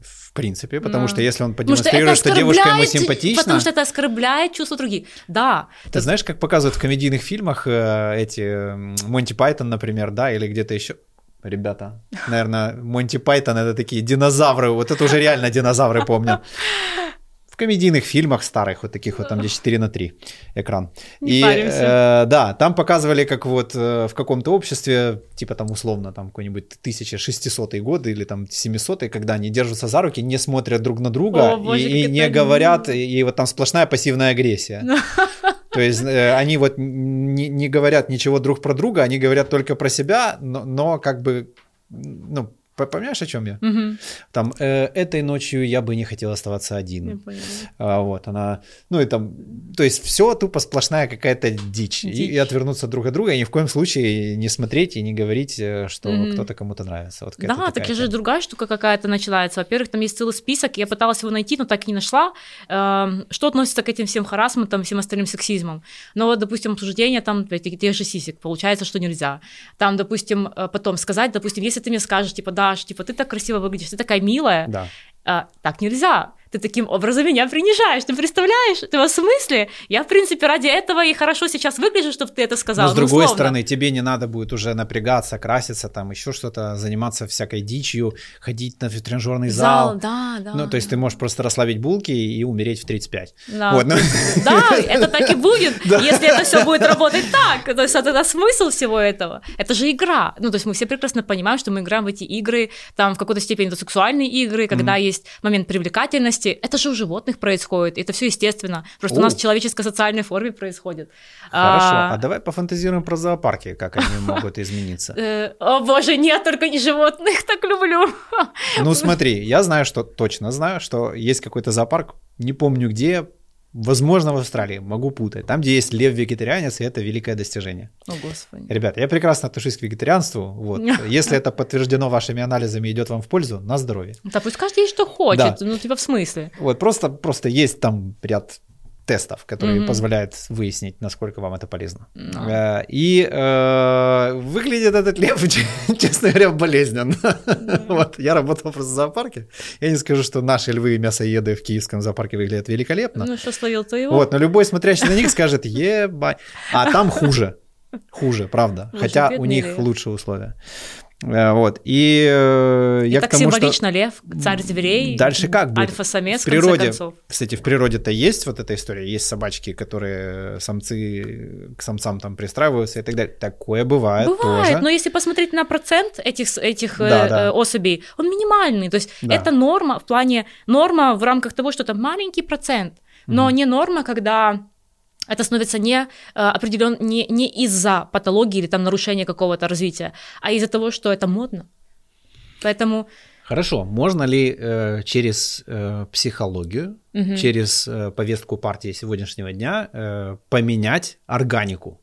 в принципе, потому mm. что если он продемонстрирует, что, что девушка ему симпатична... Потому что это оскорбляет чувство других, да. Ты тут... знаешь, как показывают в комедийных фильмах э, эти, Монти Пайтон, например, да, или где-то еще, ребята, наверное, Монти Пайтон это такие динозавры, вот это уже реально динозавры помню [laughs] комедийных фильмах старых, вот таких вот там, где 4 на 3 экран. Не и э, да, там показывали, как вот э, в каком-то обществе, типа там условно, там какой-нибудь 1600 год или там 700 когда они держатся за руки, не смотрят друг на друга О, боже, и, и не говорят, и, и вот там сплошная пассивная агрессия. [laughs] То есть э, они вот не, не говорят ничего друг про друга, они говорят только про себя, но, но как бы ну, Понимаешь, о чем я? Угу. Там э, этой ночью я бы не хотел оставаться один. А, вот она, ну и там, то есть все тупо сплошная какая-то дичь, дичь. И, и отвернуться друг от друга, и ни в коем случае не смотреть и не говорить, э, что угу. кто-то кому-то нравится. Вот да, так же другая штука какая-то начинается. Во-первых, там есть целый список, я пыталась его найти, но так и не нашла. Э, что относится к этим всем харасментам, всем остальным сексизмам? Но вот, допустим, обсуждение там тех же сисек, получается, что нельзя. Там, допустим, э, потом сказать, допустим, если ты мне скажешь, типа, да, типа, ты так красиво выглядишь, ты такая милая. Да. А, так нельзя ты таким образом меня принижаешь, ты представляешь? Ты в смысле? Я, в принципе, ради этого и хорошо сейчас выгляжу, чтобы ты это сказал. Но с другой условно. стороны, тебе не надо будет уже напрягаться, краситься, там еще что-то, заниматься всякой дичью, ходить на тренажерный зал. Зал, да, да. Ну, то есть ты можешь просто расслабить булки и умереть в 35. Да, вот, ну... да это так и будет, [laughs] если это все будет работать так. То есть это смысл всего этого. Это же игра. Ну, то есть мы все прекрасно понимаем, что мы играем в эти игры, там в какой-то степени это сексуальные игры, когда есть момент привлекательности, личности, это же у животных происходит, это все естественно, просто О. у нас в человеческой социальной форме происходит. Хорошо, а, а давай пофантазируем про зоопарки, как они [laughs] могут измениться. Э, о боже, нет, только не животных, так люблю. Ну смотри, я знаю, что точно знаю, что есть какой-то зоопарк, не помню где, Возможно, в Австралии, могу путать. Там, где есть лев-вегетарианец, и это великое достижение. О, Господи. Ребята, я прекрасно отношусь к вегетарианству. Вот. [laughs] Если это подтверждено вашими анализами и идет вам в пользу, на здоровье. Да пусть каждый есть, что хочет. Да. Ну, типа, в смысле? Вот, просто, просто есть там ряд тестов, которые mm-hmm. позволяют выяснить, насколько вам это полезно. No. Э, и э, выглядит этот лев, [laughs] честно говоря, болезненно. Mm-hmm. [laughs] вот, я работал просто в зоопарке. Я не скажу, что наши львы и мясоеды в киевском зоопарке выглядят великолепно. Ну, что словил-то его. Вот, но любой смотрящий на них скажет, ебать. А там хуже. [laughs] Хуже, правда. Хотя у них лучшие условия. Э, вот. И, э, и я так к тому, символично что... лев, царь зверей. Дальше как будет? Альфа-самец, в природе, концов. Кстати, в природе-то есть вот эта история. Есть собачки, которые самцы к самцам там пристраиваются и так далее. Такое бывает, бывает тоже. но если посмотреть на процент этих, этих да, э, да. особей, он минимальный. То есть да. это норма в плане... Норма в рамках того, что это маленький процент. Но mm. не норма, когда это становится не, э, определен, не, не из-за патологии или там нарушения какого-то развития, а из-за того, что это модно. Поэтому... Хорошо, можно ли э, через э, психологию, угу. через э, повестку партии сегодняшнего дня э, поменять органику?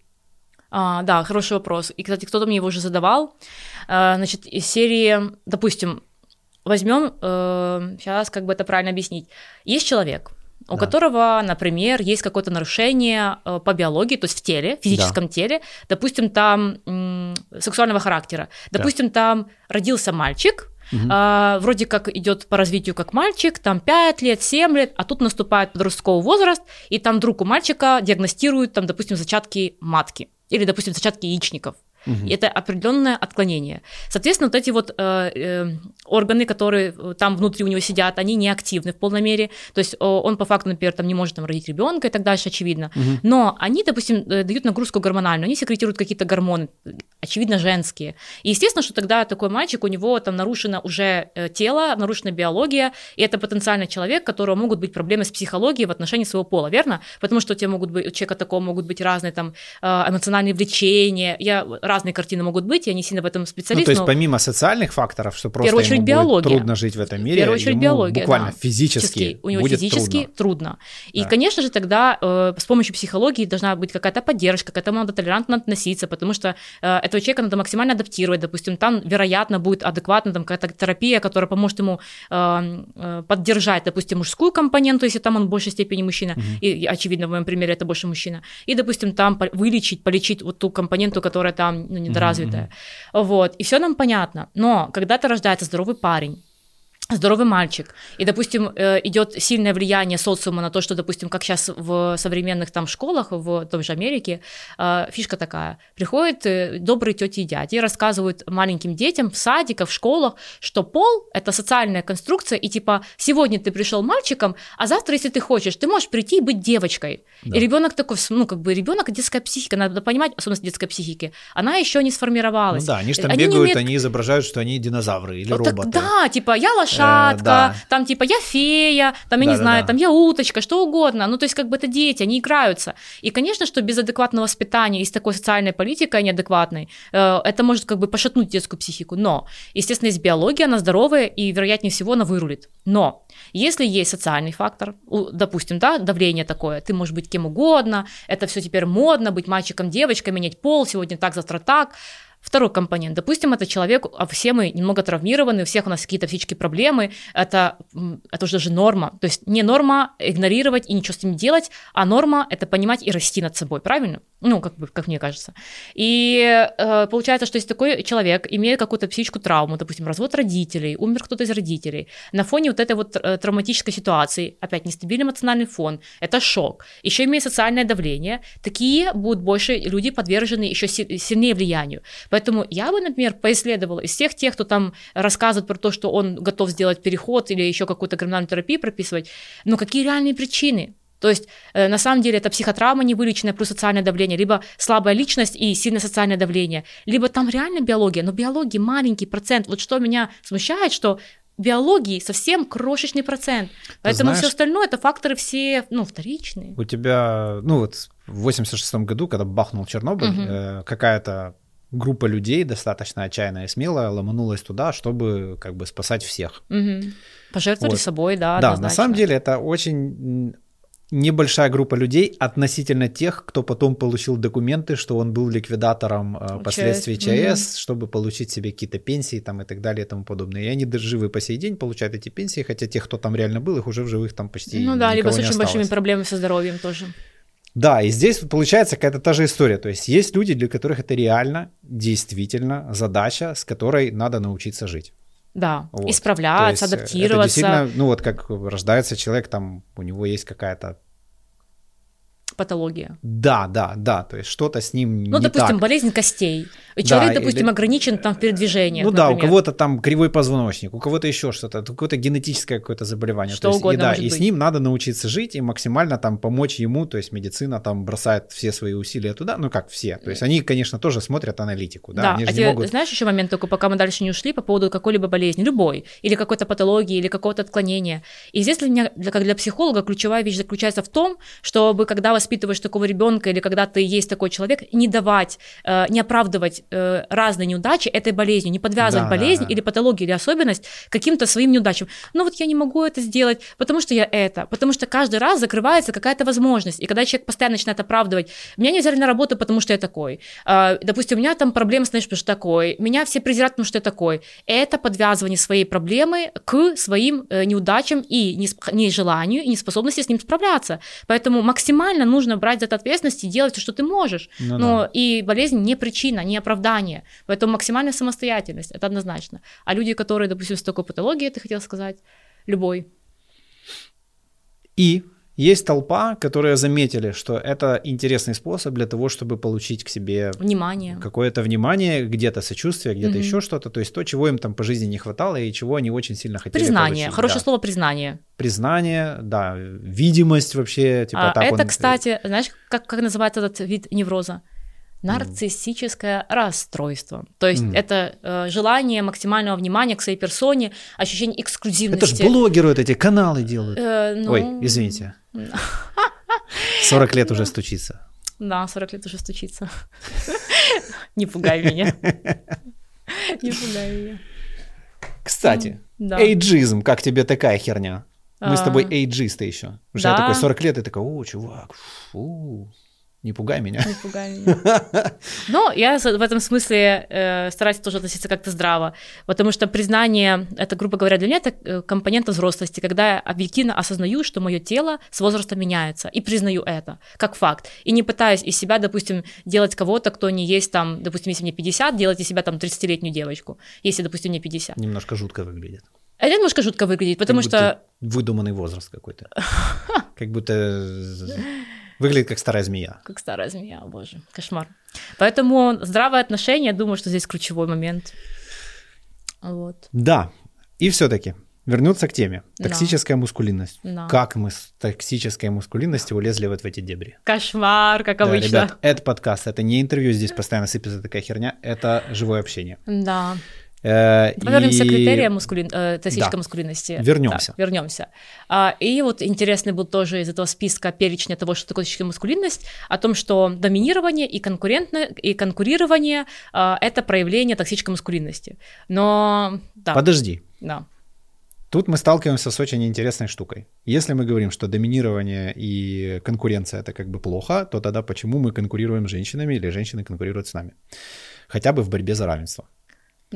А, да, хороший вопрос. И, кстати, кто-то мне его уже задавал. Э, значит, из серии, допустим, возьмем, э, сейчас как бы это правильно объяснить. Есть человек, у да. которого, например, есть какое-то нарушение э, по биологии, то есть в теле, в физическом да. теле, допустим, там м- сексуального характера, допустим, да. там родился мальчик, Угу. А, вроде как идет по развитию как мальчик, там 5 лет, 7 лет, а тут наступает подростковый возраст, и там вдруг у мальчика диагностируют, там, допустим, зачатки матки или, допустим, зачатки яичников. Угу. Это определенное отклонение. Соответственно, вот эти вот э, э, органы, которые э, там внутри у него сидят, они не активны в полной мере. То есть он по факту, например, там не может там, родить ребенка и так дальше, очевидно. Угу. Но они, допустим, э, дают нагрузку гормональную, они секретируют какие-то гормоны, очевидно, женские. И естественно, что тогда такой мальчик, у него там нарушено уже э, тело, нарушена биология, и это потенциально человек, у которого могут быть проблемы с психологией в отношении своего пола, верно? Потому что у тебя могут быть, у человека такого могут быть разные там эмоциональные влечения. Я разные картины могут быть, я не сильно в этом специалист. Ну, то есть но... помимо социальных факторов, что просто очередь, ему биология. будет трудно жить в этом мире, в первую очередь биология, буквально да. физически у него будет физически трудно. трудно. И, да. конечно же, тогда э, с помощью психологии должна быть какая-то поддержка, к этому надо толерантно относиться, потому что э, этого человека надо максимально адаптировать, допустим, там, вероятно, будет адекватно там какая-то терапия, которая поможет ему э, э, поддержать, допустим, мужскую компоненту, если там он в большей степени мужчина, угу. и, и, очевидно, в моем примере это больше мужчина, и, допустим, там вылечить, полечить вот ту компоненту, которая там ну, недоразвитая. Mm-hmm. Вот, и все нам понятно. Но когда-то рождается здоровый парень, здоровый мальчик, и, допустим, э, идет сильное влияние социума на то, что, допустим, как сейчас в современных там школах, в той же Америке, э, фишка такая, приходят э, добрые тети и дяди и рассказывают маленьким детям в садиках, в школах, что пол — это социальная конструкция, и типа сегодня ты пришел мальчиком, а завтра, если ты хочешь, ты можешь прийти и быть девочкой. Да. И ребенок такой, ну, как бы ребенок, детская психика, надо понимать, особенность детской психики, она еще не сформировалась. Ну да, они же там они бегают, умеют... они изображают, что они динозавры или вот роботы. Так, да, типа, я лошадь, лошадка, э, да. там типа я фея, там я да, не да, знаю, да. там я уточка, что угодно. Ну, то есть как бы это дети, они играются. И, конечно, что без адекватного воспитания и с такой социальной политикой неадекватной, э, это может как бы пошатнуть детскую психику. Но, естественно, есть биология, она здоровая, и, вероятнее всего, она вырулит. Но если есть социальный фактор, допустим, да, давление такое, ты можешь быть кем угодно, это все теперь модно, быть мальчиком, девочкой, менять пол, сегодня так, завтра так, Второй компонент. Допустим, это человек, а все мы немного травмированы, у всех у нас какие-то психические проблемы, это, это уже даже норма. То есть не норма игнорировать и ничего с ним делать, а норма — это понимать и расти над собой, правильно? Ну, как, бы, как мне кажется. И э, получается, что если такой человек имеет какую-то психическую травму, допустим, развод родителей, умер кто-то из родителей, на фоне вот этой вот э, травматической ситуации, опять нестабильный эмоциональный фон, это шок, еще имеет социальное давление, такие будут больше люди подвержены еще сильнее влиянию. Поэтому я бы, например, поисследовала из всех тех, кто там рассказывает про то, что он готов сделать переход или еще какую-то гормональную терапию прописывать, но какие реальные причины? То есть, э, на самом деле, это психотравма невылеченная плюс социальное давление, либо слабая личность и сильное социальное давление, либо там реально биология, но биологии маленький процент. Вот что меня смущает, что биологии совсем крошечный процент. Поэтому знаешь, все остальное это факторы все, ну, вторичные. У тебя, ну вот в 86 году, когда бахнул Чернобыль, угу. э, какая-то группа людей достаточно отчаянная и смелая ломанулась туда, чтобы как бы спасать всех. Угу. Пожертвовали вот. собой, да. Да, однозначно. на самом деле это очень небольшая группа людей относительно тех, кто потом получил документы, что он был ликвидатором э, последствий ЧАЭС, угу. чтобы получить себе какие-то пенсии там и так далее и тому подобное. И они даже живы по сей день получают эти пенсии, хотя тех, кто там реально был, их уже в живых там почти Ну да, либо с очень большими проблемами со здоровьем тоже. Да, и здесь получается какая-то та же история. То есть есть люди, для которых это реально, действительно задача, с которой надо научиться жить. Да, вот. исправляться, есть адаптироваться. Это действительно, ну вот как рождается человек, там у него есть какая-то патология. Да, да, да, то есть что-то с ним Ну, не допустим, так. болезнь костей. И человек, да, допустим, или... ограничен там в передвижении. Ну например. да, у кого-то там кривой позвоночник, у кого-то еще что-то, какое-то генетическое какое-то заболевание. Что то угодно и, да, может и быть. с ним надо научиться жить и максимально там помочь ему, то есть медицина там бросает все свои усилия туда, ну как все. То есть они, конечно, тоже смотрят аналитику, да, да они а же не могут... знаешь еще момент, только пока мы дальше не ушли по поводу какой-либо болезни, любой, или какой-то патологии, или какого-то отклонения. И здесь для меня, для, как для психолога, ключевая вещь заключается в том, чтобы когда воспитываешь такого ребенка или когда ты есть такой человек, не давать, э, не оправдывать э, разные неудачи этой болезнью, не подвязывать да, болезнь да, да. или патологию или особенность каким-то своим неудачам. Ну вот я не могу это сделать, потому что я это, потому что каждый раз закрывается какая-то возможность. И когда человек постоянно начинает оправдывать, меня не взяли на работу, потому что я такой. Э, допустим, у меня там проблемы, знаешь, потому что такой. Меня все презирают, потому что я такой. Это подвязывание своей проблемы к своим э, неудачам и нежеланию, и неспособности с ним справляться. Поэтому максимально нужно брать за это ответственность и делать, что ты можешь. Ну, Но да. и болезнь не причина, не оправдание. Поэтому максимальная самостоятельность, это однозначно. А люди, которые, допустим, с такой патологией, ты хотел сказать, любой. И есть толпа, которые заметили, что это интересный способ для того, чтобы получить к себе внимание, какое-то внимание, где-то сочувствие, где-то угу. еще что-то, то есть то, чего им там по жизни не хватало и чего они очень сильно хотели Признание, получить. хорошее да. слово признание. Признание, да, видимость вообще. Типа, а, так это, он... кстати, знаешь, как, как называется этот вид невроза? Нарциссическое расстройство. То есть mm. это э, желание максимального внимания к своей персоне, ощущение эксклюзивности. Это же блогеры вот эти каналы делают. Э, ну... Ой, извините. [laughs] 40 лет уже стучится. Да, 40 лет уже стучится. Не пугай меня. [laughs] Не пугай меня. Кстати, эйджизм, как тебе такая херня? Мы с тобой а. эйджисты еще. Уже да. такой 40 лет, и такой, о, чувак, фу, не пугай меня. Не пугай меня. [laughs] Но я в этом смысле э, стараюсь тоже относиться как-то здраво, потому что признание, это, грубо говоря, для меня это э, компонент взрослости, когда я объективно осознаю, что мое тело с возрастом меняется, и признаю это как факт. И не пытаюсь из себя, допустим, делать кого-то, кто не есть там, допустим, если мне 50, делать из себя там 30-летнюю девочку, если, допустим, мне 50. Немножко жутко выглядит. Это немножко жутко выглядит, потому как что... Выдуманный возраст какой-то. [laughs] Как будто Выглядит как старая змея. Как старая змея, о боже, кошмар. Поэтому здравое отношение, я думаю, что здесь ключевой момент. Вот. Да, и все-таки вернуться к теме. Токсическая да. мускулинность. Да. Как мы с токсической мускулинностью улезли вот в эти дебри? Кошмар, как да, обычно. Ребят, это подкаст, это не интервью, здесь постоянно сыпется такая херня, это живое общение. Да. Э, вернемся и... к критериям мускулин... э, токсической да. маскулинности. Вернемся. Так, вернемся. А, и вот интересный был тоже из этого списка перечня того, что такое токсическая мускулинность, о том, что доминирование и, конкурентное, и конкурирование а, это проявление токсической мускулинности. Но... Да. Подожди. Да. Тут мы сталкиваемся с очень интересной штукой. Если мы говорим, что доминирование и конкуренция это как бы плохо, то тогда почему мы конкурируем с женщинами или женщины конкурируют с нами? Хотя бы в борьбе за равенство.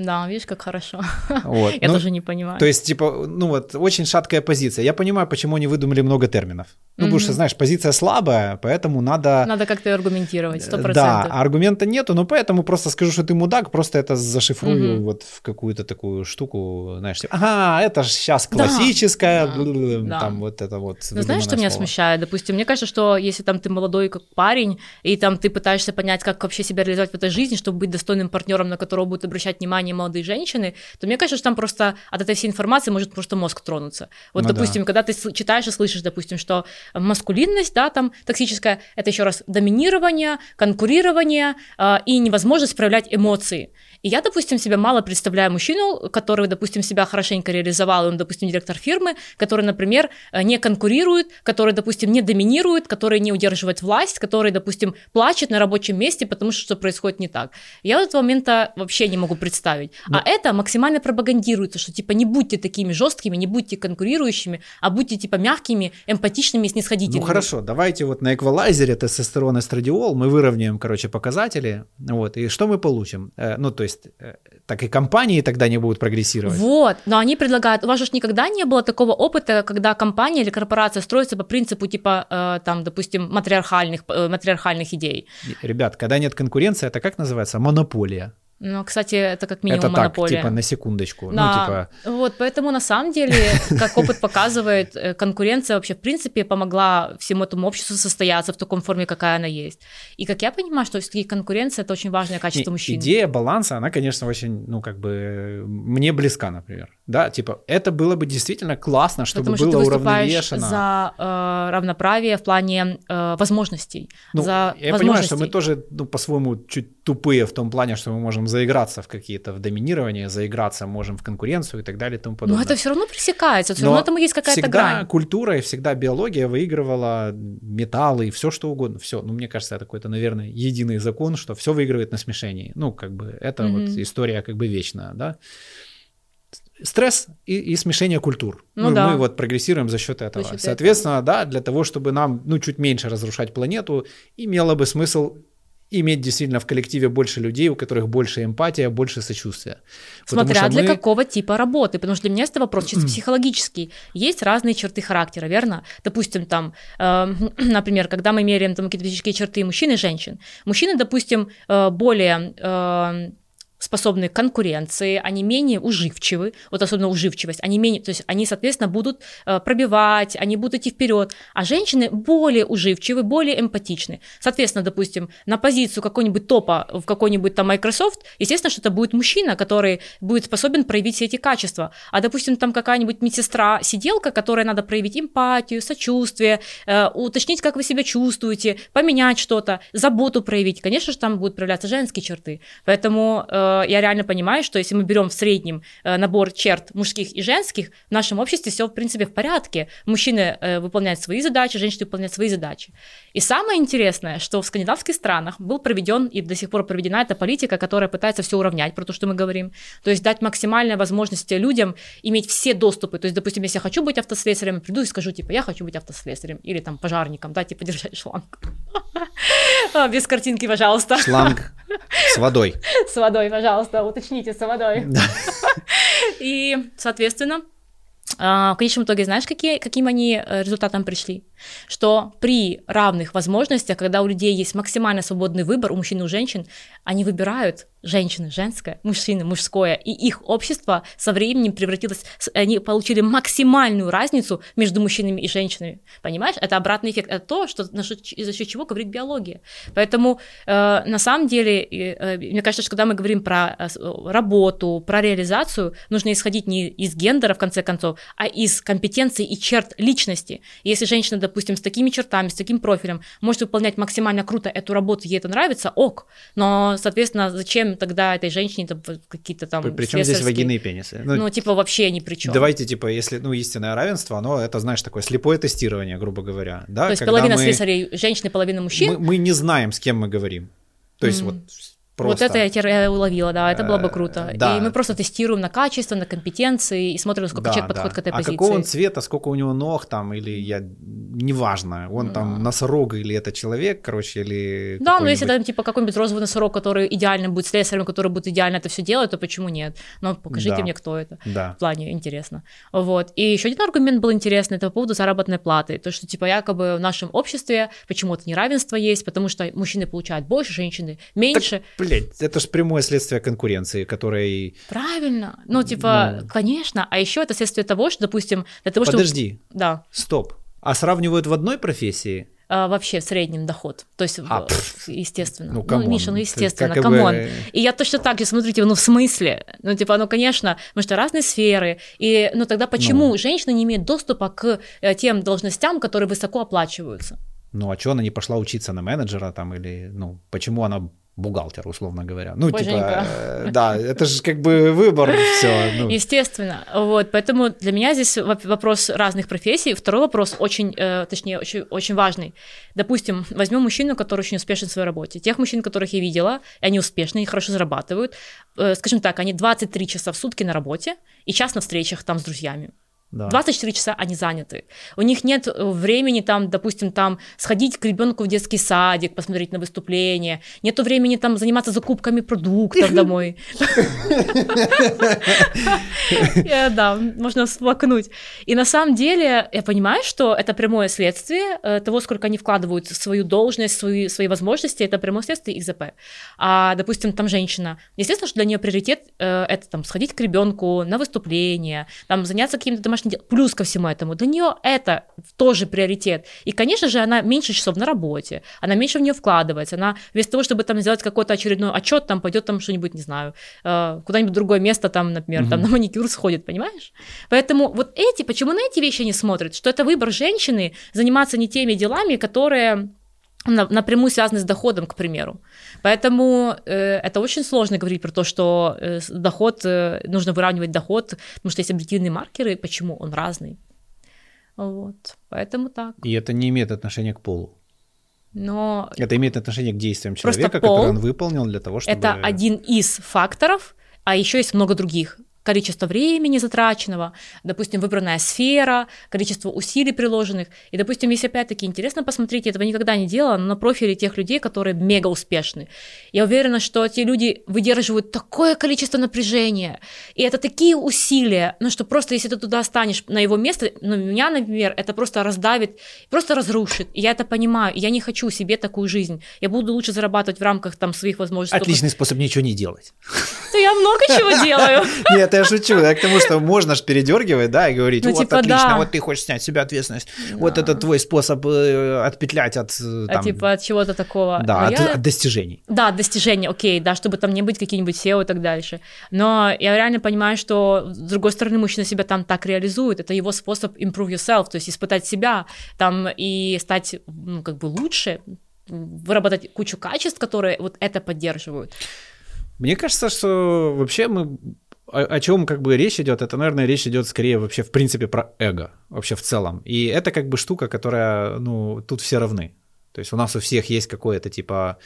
Да, видишь, как хорошо. Вот. Я ну, тоже не понимаю. То есть, типа, ну вот, очень шаткая позиция. Я понимаю, почему они выдумали много терминов. Ну, mm-hmm. потому что, знаешь, позиция слабая, поэтому надо... Надо как-то аргументировать, сто процентов. Да, аргумента нету, но поэтому просто скажу, что ты мудак, просто это зашифрую mm-hmm. вот в какую-то такую штуку, знаешь, типа, ага, это же сейчас классическая, да. там да. вот это вот. Ну, знаешь, что слово. меня смущает? Допустим, мне кажется, что если там ты молодой как парень, и там ты пытаешься понять, как вообще себя реализовать в этой жизни, чтобы быть достойным партнером, на которого будут обращать внимание молодые женщины, то мне кажется, что там просто от этой всей информации может просто мозг тронуться. Вот, ну, допустим, да. когда ты читаешь и слышишь, допустим, что маскулинность, да, там токсическая, это еще раз доминирование, конкурирование э, и невозможность проявлять эмоции. И я, допустим, себе мало представляю мужчину, который, допустим, себя хорошенько реализовал, он, допустим, директор фирмы, который, например, э, не конкурирует, который, допустим, не доминирует, который не удерживает власть, который, допустим, плачет на рабочем месте, потому что что происходит не так. Я в этого момента вообще не могу представить. Но... А это максимально пропагандируется, что типа не будьте такими жесткими, не будьте конкурирующими, а будьте типа мягкими, эмпатичными и снисходительными. Ну хорошо, давайте вот на эквалайзере тестостерон и эстрадиол мы выровняем, короче, показатели, вот, и что мы получим? Э, ну, то есть, э, так и компании тогда не будут прогрессировать. Вот, но они предлагают, у вас же никогда не было такого опыта, когда компания или корпорация строится по принципу типа, э, там, допустим, матриархальных, матриархальных идей. Ребят, когда нет конкуренции, это как называется? Монополия. Ну, кстати, это как минимум это монополия. так, типа, на секундочку. Ну, да. Ну, типа... Вот, поэтому на самом деле, как опыт показывает, э, конкуренция вообще, в принципе, помогла всему этому обществу состояться в таком форме, какая она есть. И как я понимаю, что все-таки конкуренция — это очень важное качество мужчин. Идея баланса, она, конечно, очень, ну, как бы, мне близка, например. Да, типа, это было бы действительно классно, чтобы Потому что было ты уравновешено. за э, равноправие в плане э, возможностей. Ну, за я понимаю, что мы тоже, ну, по-своему, чуть тупые в том плане, что мы можем заиграться в какие-то в доминирование, заиграться можем в конкуренцию и так далее и тому подобное. Но это все равно пресекается, все равно там есть какая-то всегда грань. культура и всегда биология выигрывала металлы и все что угодно. Все, ну мне кажется, это какой-то, наверное, единый закон, что все выигрывает на смешении. Ну как бы это mm-hmm. вот история как бы вечная, да стресс и, и смешение культур. Ну, ну да. Мы вот прогрессируем за счет этого. За счет Соответственно, этого. да, для того, чтобы нам ну, чуть меньше разрушать планету, имело бы смысл иметь действительно в коллективе больше людей, у которых больше эмпатия, больше сочувствия. Смотря для мы... какого типа работы, потому что для меня это вопрос чисто психологический. Есть разные черты характера, верно? Допустим, там, э, [clears throat] например, когда мы меряем там какие-то физические черты мужчин и женщин. Мужчины, допустим, э, более э, способны к конкуренции, они менее уживчивы, вот особенно уживчивость, они менее, то есть они, соответственно, будут э, пробивать, они будут идти вперед, а женщины более уживчивы, более эмпатичны. Соответственно, допустим, на позицию какой-нибудь топа в какой-нибудь там Microsoft, естественно, что это будет мужчина, который будет способен проявить все эти качества. А, допустим, там какая-нибудь медсестра, сиделка, которой надо проявить эмпатию, сочувствие, э, уточнить, как вы себя чувствуете, поменять что-то, заботу проявить. Конечно же, там будут проявляться женские черты. Поэтому э, я реально понимаю, что если мы берем в среднем э, набор черт мужских и женских, в нашем обществе все, в принципе, в порядке. Мужчины э, выполняют свои задачи, женщины выполняют свои задачи. И самое интересное, что в скандинавских странах был проведен и до сих пор проведена эта политика, которая пытается все уравнять, про то, что мы говорим. То есть дать максимальную возможность людям иметь все доступы. То есть, допустим, если я хочу быть автослесарем, я приду и скажу, типа, я хочу быть автослесарем или там пожарником, да, типа держать шланг. А, без картинки, пожалуйста. Шланг с водой. С водой, пожалуйста, уточните, с водой. И, соответственно, а, в конечном итоге, знаешь, какие, каким они э, результатам пришли? Что при равных возможностях, когда у людей есть максимально свободный выбор, у мужчин и у женщин, они выбирают женщины женское, мужчины мужское, и их общество со временем превратилось, они получили максимальную разницу между мужчинами и женщинами, понимаешь? Это обратный эффект, это то, что, за счет чего говорит биология. Поэтому э, на самом деле, э, мне кажется, что когда мы говорим про э, работу, про реализацию, нужно исходить не из гендера, в конце концов, а из компетенций и черт личности. Если женщина, допустим, с такими чертами, с таким профилем, может выполнять максимально круто эту работу, ей это нравится, ок, но, соответственно, зачем тогда этой женщине там, какие-то там... Причем здесь вагины и пенисы? Ну, ну, типа, вообще ни при чем. Давайте, типа, если, ну, истинное равенство, оно, это, знаешь, такое слепое тестирование, грубо говоря. Да? То есть половина мы... слесарей женщины, половина мужчин? Мы, мы не знаем, с кем мы говорим. То есть mm. вот Просто. Вот это я уловила, да, это было бы круто. Да. И мы просто тестируем на качество, на компетенции и смотрим, насколько да, человек да. подходит к этой а позиции. А какого он цвета, сколько у него ног там, или я, неважно, он да. там носорог или это человек, короче, или Да, но если там типа какой-нибудь розовый носорог, который идеально будет слесарем, который будет идеально это все делать, то почему нет? Но покажите да. мне, кто это. Да. В плане интересно. Вот. И еще один аргумент был интересный, это по поводу заработной платы. То, что типа якобы в нашем обществе почему-то неравенство есть, потому что мужчины получают больше, женщины меньше. Так, блядь, это же прямое следствие конкуренции, которая... Правильно. Ну, типа, ну... конечно. А еще это следствие того, что, допустим, для того, Подожди. Что... Да. Стоп. А сравнивают в одной профессии? А, вообще в среднем доход. То есть, а, естественно. Ну, ну Миша, ну, естественно, come on. Бы... И я точно так же, смотрите, ну, в смысле? Ну, типа, ну, конечно, потому что разные сферы. И, ну, тогда почему ну... женщина не имеет доступа к э, тем должностям, которые высоко оплачиваются? Ну, а что она не пошла учиться на менеджера там или, ну, почему она бухгалтер, условно говоря. Ну, Боженька. типа, да, это же как бы выбор [laughs] все. Ну. Естественно, вот, поэтому для меня здесь вопрос разных профессий. Второй вопрос очень, э, точнее, очень, очень важный. Допустим, возьмем мужчину, который очень успешен в своей работе. Тех мужчин, которых я видела, они успешные, они хорошо зарабатывают. Э, скажем так, они 23 часа в сутки на работе и час на встречах там с друзьями. Да. 24 часа они заняты. У них нет э, времени там, допустим, там сходить к ребенку в детский садик, посмотреть на выступление. Нету времени там заниматься закупками продуктов домой. [laughs] Да, можно всплакнуть. И на самом деле я понимаю, что это прямое следствие э, того, сколько они вкладывают в свою должность, свои, свои возможности, это прямое следствие их ЗП. А, допустим, там женщина. Естественно, что для нее приоритет э, это там сходить к ребенку на выступление, там заняться какими-то домашними домашнее дело. Плюс ко всему этому, для нее это тоже приоритет. И, конечно же, она меньше часов на работе, она меньше в нее вкладывается, она вместо того, чтобы там сделать какой-то очередной отчет, там пойдет там что-нибудь, не знаю, э, куда-нибудь другое место, там, например, угу. там на маникюр сходит, понимаешь? Поэтому вот эти, почему на эти вещи не смотрят? Что это выбор женщины заниматься не теми делами, которые напрямую связаны с доходом, к примеру. Поэтому э, это очень сложно говорить про то, что э, доход, э, нужно выравнивать доход, потому что есть объективные маркеры, почему он разный. Вот, поэтому так. И это не имеет отношения к полу. Но... Это имеет отношение к действиям человека, пол, который он выполнил для того, чтобы... Это один из факторов, а еще есть много других количество времени затраченного, допустим, выбранная сфера, количество усилий приложенных. И, допустим, если опять-таки интересно посмотреть, я этого никогда не делала, но на профиле тех людей, которые мега успешны. Я уверена, что те люди выдерживают такое количество напряжения, и это такие усилия, ну что просто если ты туда станешь на его место, ну меня, например, это просто раздавит, просто разрушит. И я это понимаю, я не хочу себе такую жизнь. Я буду лучше зарабатывать в рамках там своих возможностей. Отличный способ ничего не делать. Да я много чего [laughs] делаю. Нет, я шучу. Я к тому, что можно ж передергивать, да, и говорить, ну, вот типа, отлично, да. вот ты хочешь снять с себя ответственность. Да. Вот это твой способ э, отпетлять от... Э, там, а, типа от чего-то такого. Да, от, я... от достижений. Да, от достижений, окей, да, чтобы там не быть каким-нибудь SEO и так дальше. Но я реально понимаю, что, с другой стороны, мужчина себя там так реализует. Это его способ improve yourself, то есть испытать себя там и стать, ну, как бы лучше, выработать кучу качеств, которые вот это поддерживают. Мне кажется, что вообще мы о, о чем как бы речь идет, это, наверное, речь идет скорее вообще в принципе про эго, вообще в целом. И это как бы штука, которая, ну, тут все равны. То есть у нас у всех есть какое-то типа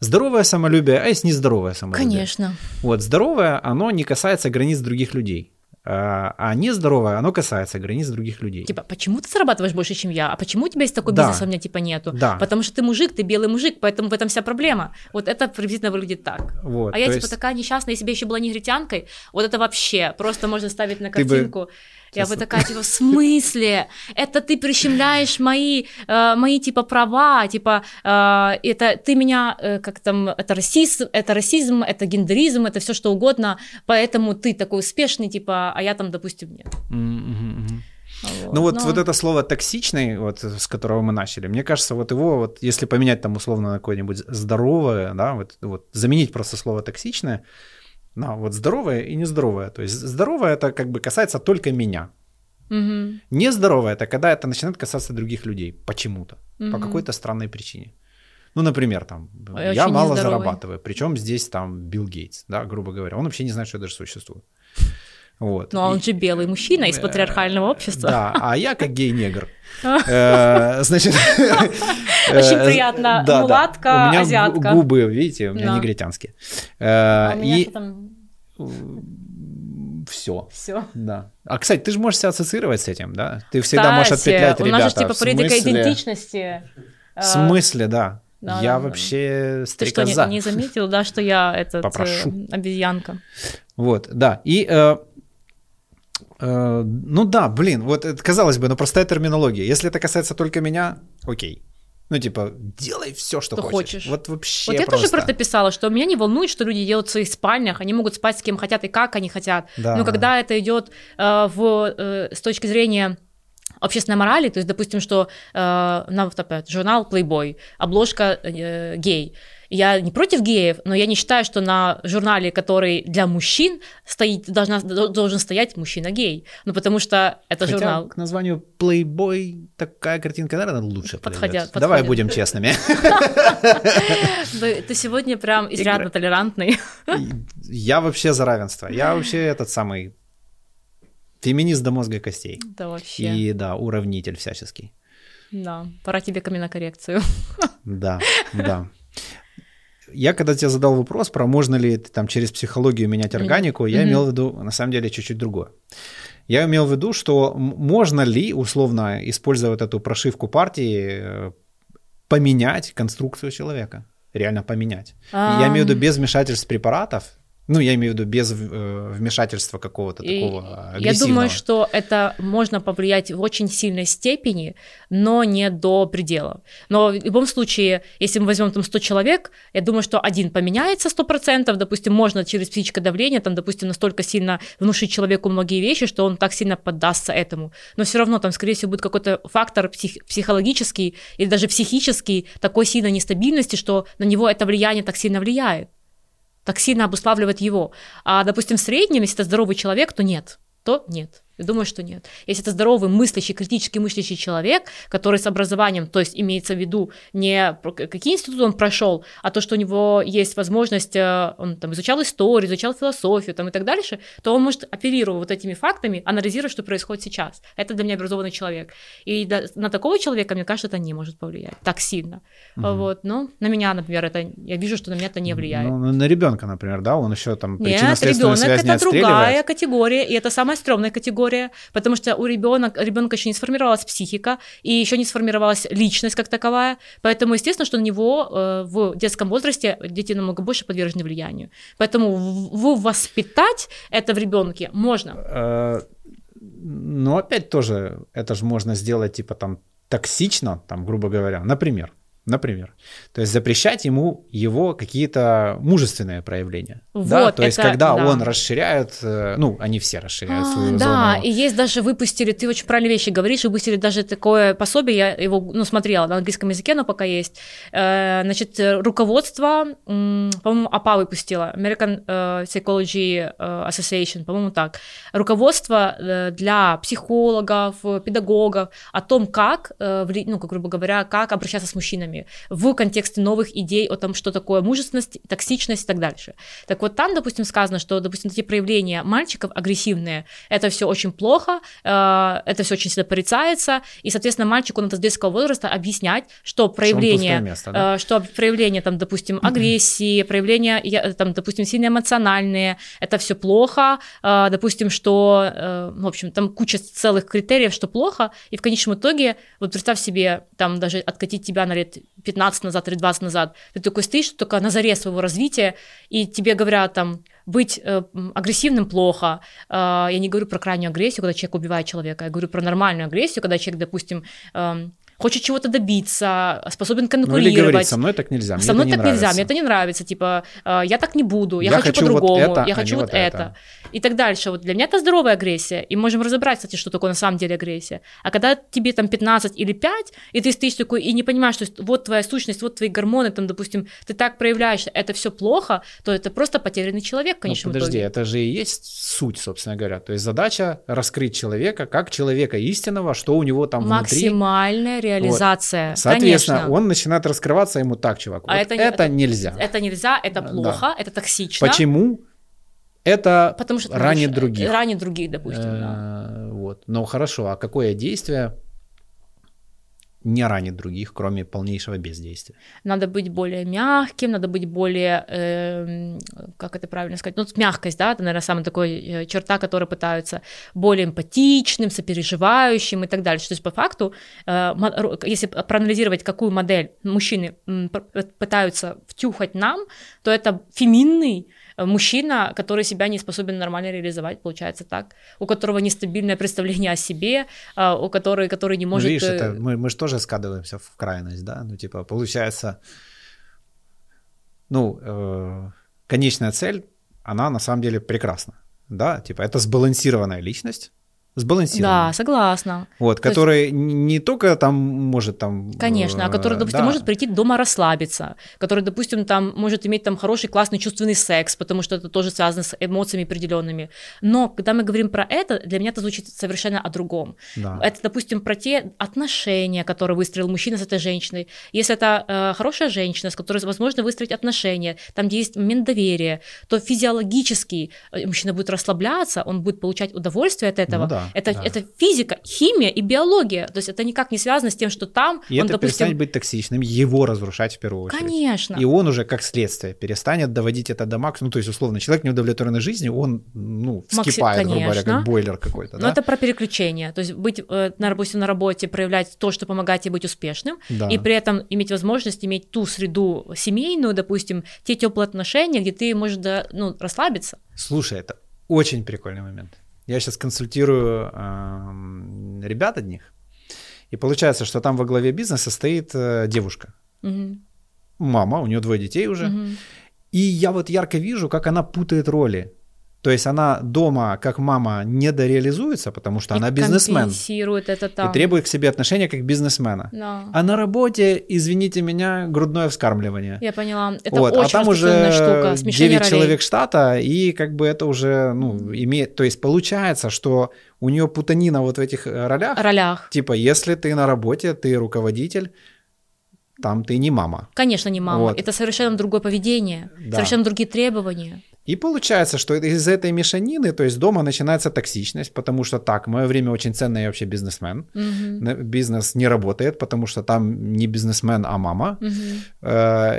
здоровое самолюбие, а есть нездоровое самолюбие. Конечно. Вот здоровое, оно не касается границ других людей. А, а нездоровое, оно касается границ других людей. Типа, почему ты зарабатываешь больше, чем я? А почему у тебя есть такой да. бизнес, а у меня типа нету? Да. Потому что ты мужик, ты белый мужик, поэтому в этом вся проблема. Вот это приблизительно выглядит так. Вот, а я типа есть... такая несчастная, если бы я еще была негритянкой, вот это вообще просто можно ставить на картинку. Ты бы я бы такая, типа, в смысле? Это ты прищемляешь мои, э, мои типа, права, типа, э, это ты меня, э, как там, это расизм, это расизм, это гендеризм, это все что угодно, поэтому ты такой успешный, типа, а я там, допустим, нет. Вот. Ну вот, Но... вот это слово токсичный, вот с которого мы начали, мне кажется, вот его, вот если поменять там условно на какое-нибудь здоровое, да, вот, вот заменить просто слово токсичное, на вот здоровое и нездоровое. То есть здоровое это как бы касается только меня. Угу. Нездоровое это когда это начинает касаться других людей почему-то, угу. по какой-то странной причине. Ну, например, там, Ой, я мало зарабатываю, причем здесь там Билл Гейтс, да, грубо говоря, он вообще не знает, что я даже существую. Вот. Ну, а он же белый мужчина из э, патриархального общества. Да, а я как гей-негр. [laughs] Э, значит... [laughs] Очень э, приятно. Мулатка, азиатка. У меня губы, видите, у меня негритянские. А и все. Все. Да. А, кстати, ты же можешь себя ассоциировать с этим, да? Ты всегда кстати, можешь отпетлять ребята. у нас же типа политика идентичности. В смысле, да. Да, я да, вообще стрекоза. Ты что, не, не заметил, да, что я этот Попрошу. обезьянка? Вот, да. И э, Э, ну да, блин, вот казалось бы, но простая терминология. Если это касается только меня, окей. Ну, типа, делай все, что, что хочешь. хочешь. Вот вообще. Вот я просто... тоже про это писала, что меня не волнует, что люди делают в своих спальнях, они могут спать с кем хотят и как они хотят. Да, Но когда это идет э, в, э, с точки зрения общественной морали, то есть, допустим, что э, на, журнал Playboy, обложка э, гей, я не против геев, но я не считаю, что на журнале, который для мужчин, стоит, должна, должен стоять мужчина-гей. Ну, потому что это Хотя журнал. к названию Playboy такая картинка, наверное, лучше подходя, подходя. Давай будем честными. Ты сегодня прям изрядно толерантный. Я вообще за равенство. Я вообще этот самый феминист до мозга костей. Да, вообще. И да, уравнитель всяческий. Да, пора тебе каменокоррекцию. Да, да. Я когда тебе задал вопрос про можно ли там через психологию менять органику, mm-hmm. я имел в виду на самом деле чуть-чуть другое. Я имел в виду, что можно ли условно, используя вот эту прошивку партии, э, поменять конструкцию человека, реально поменять. А-а-а. Я имею в виду без вмешательств препаратов, ну, я имею в виду без э, вмешательства какого-то такого агрессивного. Я думаю, что это можно повлиять в очень сильной степени, но не до предела. Но в любом случае, если мы возьмем там 100 человек, я думаю, что один поменяется 100%, допустим, можно через психическое давление, там, допустим, настолько сильно внушить человеку многие вещи, что он так сильно поддастся этому. Но все равно там, скорее всего, будет какой-то фактор псих- психологический или даже психический такой сильной нестабильности, что на него это влияние так сильно влияет так сильно обуславливает его. А, допустим, в среднем, если это здоровый человек, то нет, то нет. Я думаю, что нет. Если это здоровый, мыслящий, критически мыслящий человек, который с образованием, то есть имеется в виду не какие институты он прошел, а то, что у него есть возможность, э, он там изучал историю, изучал философию там, и так дальше, то он может, оперировать вот этими фактами, анализировать, что происходит сейчас. Это для меня образованный человек. И на такого человека, мне кажется, это не может повлиять так сильно. Угу. Вот. Но на меня, например, это, я вижу, что на меня это не влияет. Ну, на ребенка, например, да, он еще там причинно-следственную связь это другая категория, и это самая стрёмная категория категория, потому что у ребенка, ребенка еще не сформировалась психика и еще не сформировалась личность как таковая, поэтому естественно, что на него э, в детском возрасте дети намного больше подвержены влиянию. Поэтому в, в воспитать это в ребенке можно. Э, но опять тоже это же можно сделать типа там токсично, там грубо говоря, например. Например. То есть запрещать ему его какие-то мужественные проявления. Вот, да? То это, есть когда да. он расширяет, э, ну, они все расширяют а, свою да, зону. Да, и есть даже выпустили, ты очень правильные вещи говоришь, выпустили даже такое пособие, я его, ну, смотрела на английском языке, но пока есть. Э, значит, руководство, по-моему, АПА выпустила, American э, Psychology Association, по-моему, так. Руководство для психологов, педагогов о том, как, ну, как грубо говоря, как обращаться с мужчинами женщинами в контексте новых идей о том, что такое мужественность, токсичность и так дальше. Так вот там, допустим, сказано, что, допустим, такие проявления мальчиков агрессивные, это все очень плохо, э, это все очень сильно порицается, и, соответственно, мальчику надо с детского возраста объяснять, что проявление, что, место, да? Э, что проявление, там, допустим, [clears throat] агрессии, проявления, там, допустим, сильно эмоциональные, это все плохо, э, допустим, что, в общем, там куча целых критериев, что плохо, и в конечном итоге, вот представь себе, там даже откатить тебя на лет 15 назад или 20 назад, ты такой стоишь только на заре своего развития, и тебе говорят там, быть э, агрессивным плохо. Э, я не говорю про крайнюю агрессию, когда человек убивает человека, я говорю про нормальную агрессию, когда человек, допустим, э, хочет чего-то добиться, способен конкурировать. Ну или говорить, со мной так нельзя, мне Со мной так нравится. нельзя, мне это не нравится, типа, э, я так не буду, я, я хочу, хочу по-другому, вот это, я а хочу вот, вот это. это. И так дальше. Вот для меня это здоровая агрессия, и можем разобрать, кстати, что такое на самом деле агрессия. А когда тебе там 15 или 5, и ты стоишь такой и не понимаешь, что вот твоя сущность, вот твои гормоны, там, допустим, ты так проявляешься, это все плохо, то это просто потерянный человек, конечно. Ну, подожди, итоге. это же и есть суть, собственно говоря. То есть задача раскрыть человека как человека истинного, что у него там Максимальная внутри. Реализация. Вот. Соответственно, Конечно. он начинает раскрываться ему так, чувак. А вот это, это, это нельзя. Это нельзя, это плохо, да. это токсично. Почему? Это Потому что ранит других. Ранит других, допустим. Да. Э, вот. Но хорошо, а какое действие не ранит других, кроме полнейшего бездействия. Надо быть более мягким, надо быть более, э, как это правильно сказать, ну, мягкость, да, это, наверное, самая такая э, черта, которая пытаются более эмпатичным, сопереживающим и так дальше. То есть, по факту, э, если проанализировать, какую модель мужчины пытаются втюхать нам, то это феминный, мужчина, который себя не способен нормально реализовать, получается так, у которого нестабильное представление о себе, а, у которого, который не может... Ну, видишь, это, мы, мы же тоже скадываемся в крайность, да, ну, типа, получается, ну, э, конечная цель, она на самом деле прекрасна, да, типа, это сбалансированная личность, сбалансированный. Да, согласна. Вот, То который есть... не только там может там... Конечно, а который, допустим, да. может прийти дома расслабиться, который, допустим, там может иметь там хороший, классный чувственный секс, потому что это тоже связано с эмоциями определенными. Но когда мы говорим про это, для меня это звучит совершенно о другом. Да. Это, допустим, про те отношения, которые выстроил мужчина с этой женщиной. Если это э, хорошая женщина, с которой возможно выстроить отношения, там, где есть момент доверия, то физиологически э, мужчина будет расслабляться, он будет получать удовольствие от этого. Ну, да это, да. это физика, химия и биология. То есть это никак не связано с тем, что там и он, это допустим... перестанет быть токсичным, его разрушать в первую очередь. Конечно. И он уже как следствие перестанет доводить это до максимума. Ну, то есть, условно, человек неудовлетворенный жизнью, он, ну, вскипает, Макси... грубо говоря, как бойлер какой-то. Но да? это про переключение. То есть быть, э, допустим, на работе, проявлять то, что помогает тебе быть успешным, да. и при этом иметь возможность иметь ту среду семейную, допустим, те теплые отношения, где ты можешь да, ну, расслабиться. Слушай, это очень прикольный момент. Я сейчас консультирую э, ребят одних, и получается, что там во главе бизнеса стоит э, девушка. Угу. Мама, у нее двое детей уже. Угу. И я вот ярко вижу, как она путает роли. То есть она дома, как мама, недореализуется, потому что и она бизнесмен. это там. И требует к себе отношения как бизнесмена. Да. А на работе, извините меня, грудное вскармливание. Я поняла. Это вот. очень а там уже штука, 9 ролей. человек штата, и как бы это уже, ну, имеет... То есть получается, что у нее путанина вот в этих э, ролях. Ролях. Типа, если ты на работе, ты руководитель, там ты не мама. Конечно, не мама. Вот. Это совершенно другое поведение, да. совершенно другие требования. И получается, что из этой мешанины, то есть дома начинается токсичность, потому что так, мое время очень ценное, я вообще бизнесмен. Угу. Бизнес не работает, потому что там не бизнесмен, а мама. Угу.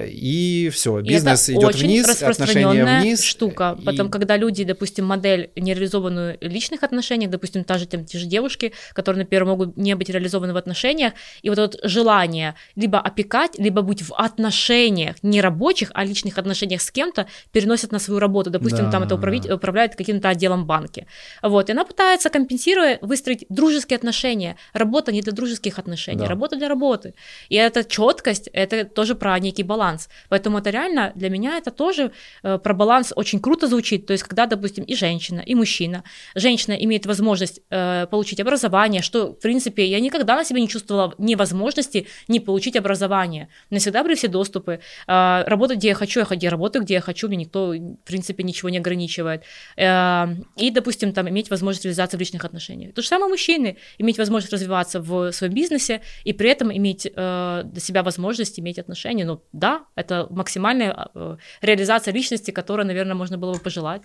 И все, бизнес и идет вниз, отношения вниз. штука. И... Потом, когда люди, допустим, модель нереализованную личных отношениях, допустим, та же, там, те же девушки, которые, например, могут не быть реализованы в отношениях, и вот это вот желание либо опекать, либо быть в отношениях, не рабочих, а личных отношениях с кем-то, переносят на свою работу работу, допустим, да. там это управить, управляет каким-то отделом банки. Вот, и она пытается, компенсируя, выстроить дружеские отношения. Работа не для дружеских отношений, да. работа для работы. И эта четкость, это тоже про некий баланс. Поэтому это реально, для меня это тоже э, про баланс очень круто звучит. То есть, когда, допустим, и женщина, и мужчина, женщина имеет возможность э, получить образование, что, в принципе, я никогда на себе не чувствовала невозможности не получить образование. У меня всегда были все доступы. Э, работать, где я хочу, я, я работаю, где я хочу, мне никто, в принципе, принципе, ничего не ограничивает. Э, и, допустим, там, иметь возможность реализации в личных отношениях. То же самое мужчины, иметь возможность развиваться в своем бизнесе и при этом иметь э, для себя возможность иметь отношения. Ну, да, это максимальная э, реализация личности, которую, наверное, можно было бы пожелать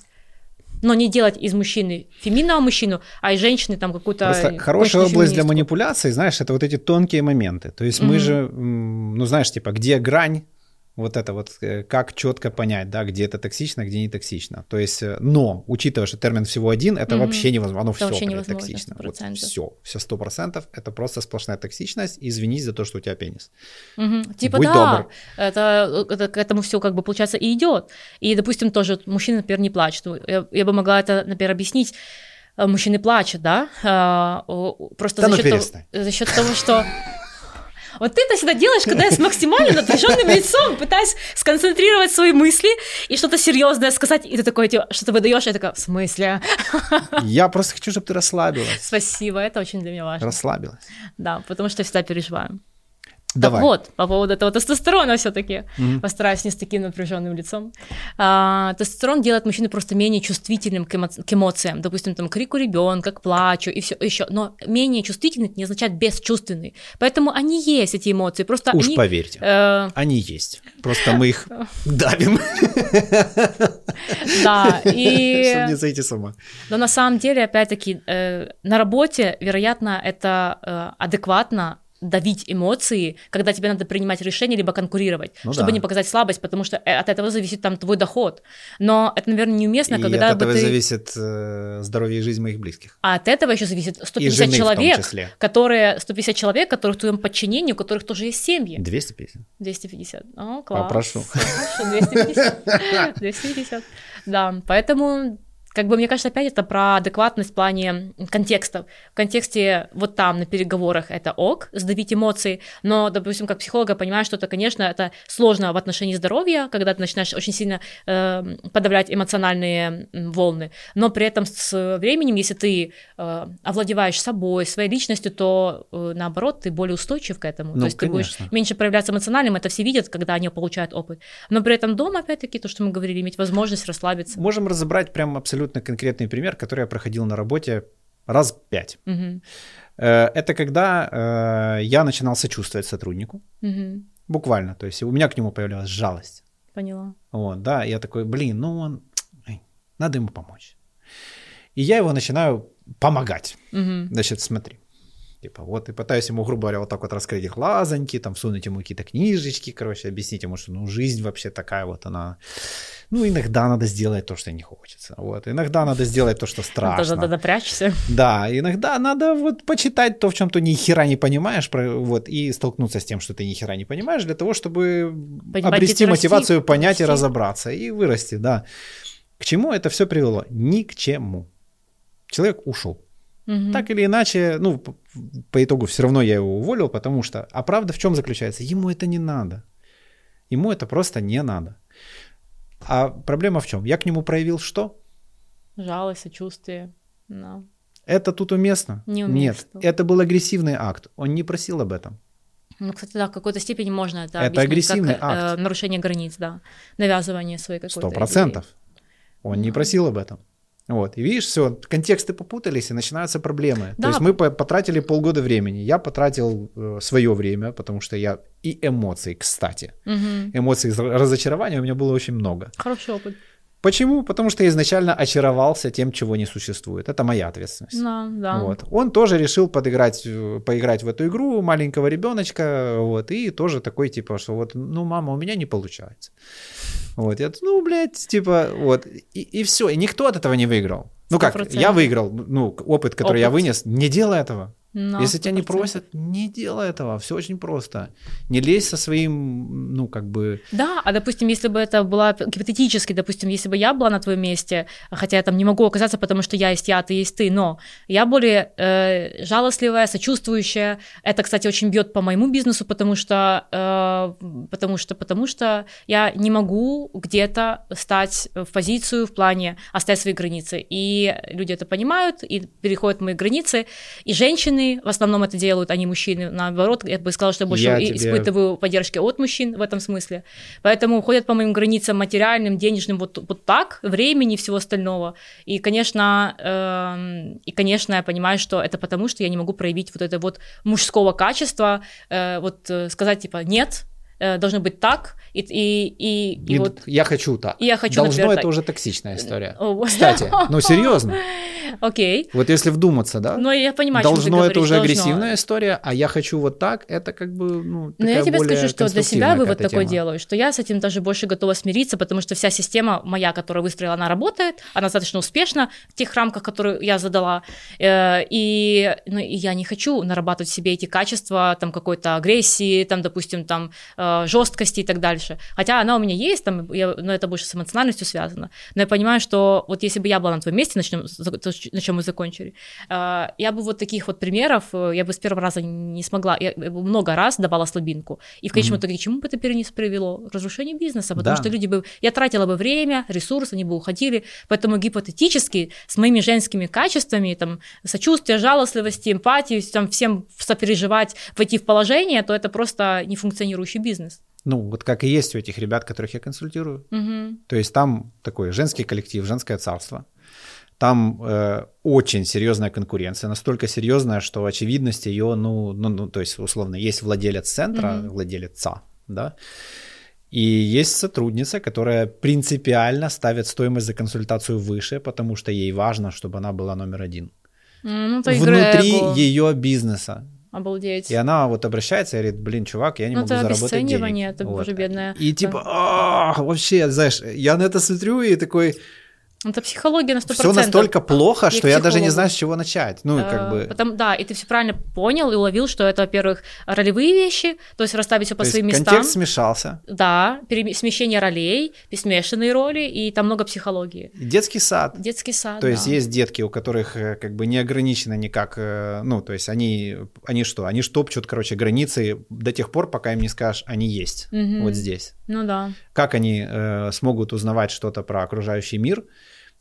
но не делать из мужчины феминного мужчину, а из женщины там какую-то... Просто хорошая область для манипуляции, знаешь, это вот эти тонкие моменты. То есть mm-hmm. мы же, ну знаешь, типа, где грань вот это вот, э, как четко понять, да, где это токсично, где не токсично. То есть, э, но, учитывая, что термин всего один, это mm-hmm. вообще невозможно, оно это все вообще невозможно, токсично. 100%. Вот все, все сто процентов, это просто сплошная токсичность, извинись за то, что у тебя пенис. Mm-hmm. Типа Будь да, добр. Это, это к этому все как бы получается и идет. И, допустим, тоже мужчины, например, не плачут. Я, я бы могла это, например, объяснить, э, мужчины плачут, да, просто да за, ну счет того, за счет того, что вот ты это всегда делаешь, когда я с максимально напряженным лицом пытаюсь сконцентрировать свои мысли и что-то серьезное сказать, и ты такой, типа, что ты выдаешь, я такая, в смысле? Я просто хочу, чтобы ты расслабилась. Спасибо, это очень для меня важно. Расслабилась. Да, потому что я всегда переживаю. Давай. Так вот, по поводу этого тестостерона все-таки, mm-hmm. постараюсь не с таким напряженным лицом. А, тестостерон делает мужчину просто менее чувствительным к, эмо- к эмоциям. Допустим, там крику ребенка, к плачу и все еще. Но менее чувствительный не означает бесчувственный. Поэтому они есть, эти эмоции. Просто Уж они, поверьте, э... они есть. Просто мы их [laughs] давим. Да, и... [laughs] Чтобы не зайти сама. Но на самом деле, опять-таки, э, на работе, вероятно, это э, адекватно давить эмоции, когда тебе надо принимать решение, либо конкурировать, ну, чтобы да. не показать слабость, потому что э, от этого зависит там твой доход. Но это, наверное, неуместно, и когда от этого ты... зависит э, здоровье и жизнь моих близких. А от этого еще зависит 150 человек, которые 150 человек, которых в твоем подчинении, у которых тоже есть семьи. 250. 250. О, класс. Попрошу. Хорошо, 250. 250. [laughs] Да, поэтому как бы, мне кажется, опять это про адекватность в плане контекста. В контексте вот там на переговорах это ок, сдавить эмоции, но, допустим, как психолога понимаю, что это, конечно, это сложно в отношении здоровья, когда ты начинаешь очень сильно э, подавлять эмоциональные волны, но при этом с временем, если ты э, овладеваешь собой, своей личностью, то э, наоборот, ты более устойчив к этому. Ну, то есть конечно. ты будешь меньше проявляться эмоциональным, это все видят, когда они получают опыт. Но при этом дома, опять-таки, то, что мы говорили, иметь возможность расслабиться. Можем разобрать прям абсолютно конкретный пример, который я проходил на работе раз пять. Угу. Это когда э, я начинал сочувствовать сотруднику. Угу. Буквально. То есть у меня к нему появлялась жалость. Поняла. Вот, да, я такой, блин, ну он, надо ему помочь. И я его начинаю помогать. Угу. Значит, смотри. Типа, вот, и пытаюсь ему, грубо говоря, вот так вот раскрыть глазоньки, там, сунуть ему какие-то книжечки, короче, объяснить ему, что, ну, жизнь вообще такая вот она. Ну, иногда надо сделать то, что не хочется. Вот, иногда надо сделать то, что страшно. Тоже надо напрячься. Да, иногда надо вот почитать то, в чем ты ни хера не понимаешь, вот, и столкнуться с тем, что ты ни хера не понимаешь, для того, чтобы Понимать, обрести мотивацию, расти, понять расти. и разобраться, и вырасти, да. К чему это все привело? Ни к чему. Человек ушел. Угу. Так или иначе, ну, по, итогу все равно я его уволил, потому что, а правда в чем заключается? Ему это не надо. Ему это просто не надо. А проблема в чем? Я к нему проявил что? Жалость, сочувствие. No. Это тут уместно? Не уместно. Нет, это был агрессивный акт. Он не просил об этом. Ну, кстати, да, в какой-то степени можно это, это агрессивный как э, акт. Э, нарушение границ, да. Навязывание своей какой-то Сто процентов. Он не просил об этом. Вот, и видишь, все, контексты попутались, и начинаются проблемы. Да. То есть мы потратили полгода времени. Я потратил э, свое время, потому что я и эмоций, кстати. Угу. Эмоций разочарования у меня было очень много. Хороший опыт. Почему? Потому что я изначально очаровался тем, чего не существует. Это моя ответственность. Да, да. Вот. Он тоже решил подыграть, э, поиграть в эту игру маленького ребеночка, вот, и тоже такой, типа, что вот, ну, мама, у меня не получается. Вот, я, ну, блядь, типа, вот, и, и все, и никто от этого не выиграл. Ну как, 100%. я выиграл, ну, опыт, который опыт. я вынес, не делай этого. Но, Если тебя не просят, не делай этого. Все очень просто. Не лезь со своим, ну, как бы... Да, а, допустим, если бы это было гипотетически, допустим, если бы я была на твоем месте, хотя я там не могу оказаться, потому что я есть я, ты есть ты, но я более э, жалостливая, сочувствующая. Это, кстати, очень бьет по моему бизнесу, потому что, э, потому что, потому что я не могу где-то стать в позицию в плане оставить свои границы. И люди это понимают, и переходят мои границы, и женщины женщины, в основном это делают, они мужчины, наоборот, я бы сказала, что больше я тебе... испытываю поддержки от мужчин в этом смысле. Поэтому ходят по моим границам материальным, денежным, вот, вот так, времени и всего остального. И, конечно, э, и, конечно, я понимаю, что это потому, что я не могу проявить вот это вот мужского качества, э, вот э, сказать типа «нет», должно быть так, и, и, и, и не, вот... Я хочу так. И я хочу, Должно например, это так. уже токсичная история. Кстати, ну [laughs] серьезно. Окей. Вот если вдуматься, да? Ну, я понимаю, Должно это уже агрессивная история, а я хочу вот так, это как бы, ну, Но я тебе скажу, что для себя вывод такой делаю, что я с этим даже больше готова смириться, потому что вся система моя, которая выстроила, она работает, она достаточно успешна в тех рамках, которые я задала, э, и, ну, и я не хочу нарабатывать себе эти качества, там, какой-то агрессии, там, допустим, там, э, жесткости и так дальше. Хотя она у меня есть, там, я, но это больше с эмоциональностью связано. Но я понимаю, что вот если бы я была на твоем месте, начнем, на чем мы закончили, э, я бы вот таких вот примеров, э, я бы с первого раза не смогла, я много раз давала слабинку. И в конечном mm-hmm. итоге к чему бы это перенес привело? К разрушению бизнеса, потому да. что люди бы, я тратила бы время, ресурсы, они бы уходили. Поэтому гипотетически с моими женскими качествами, там, сочувствие, жалостливости, эмпатии, там, всем сопереживать, войти в положение, то это просто нефункционирующий бизнес. Ну, вот как и есть у этих ребят, которых я консультирую. Угу. То есть там такой женский коллектив, женское царство. Там э, очень серьезная конкуренция, настолько серьезная, что очевидность ее, ну, ну, ну то есть условно, есть владелец центра, mm-hmm. владелец да, и есть сотрудница, которая принципиально ставит стоимость за консультацию выше, потому что ей важно, чтобы она была номер один. Mm, Внутри ее бизнеса. Обалдеть. И она вот обращается и говорит, блин, чувак, я не ну, могу заработать денег. это вот. уже бедная. И типа, вообще, знаешь, я на это смотрю и такой, Это психология на 100%. Все настолько плохо, что я даже не знаю, с чего начать. Ну, как э, бы... Потом, да, и ты все правильно понял и уловил, что это, во-первых, ролевые вещи, то есть расставить все по то своим местам. контекст смешался. Да, смещение ролей, смешанные роли, и там много психологии. Детский сад. Детский сад, То да. есть есть детки, у которых э, как бы не ограничено никак, э, ну, то есть они, они что? Они штопчут, короче, границы до тех пор, пока им не скажешь, они есть Мгм. вот здесь. Ну да. Как они э, смогут узнавать что-то про окружающий мир,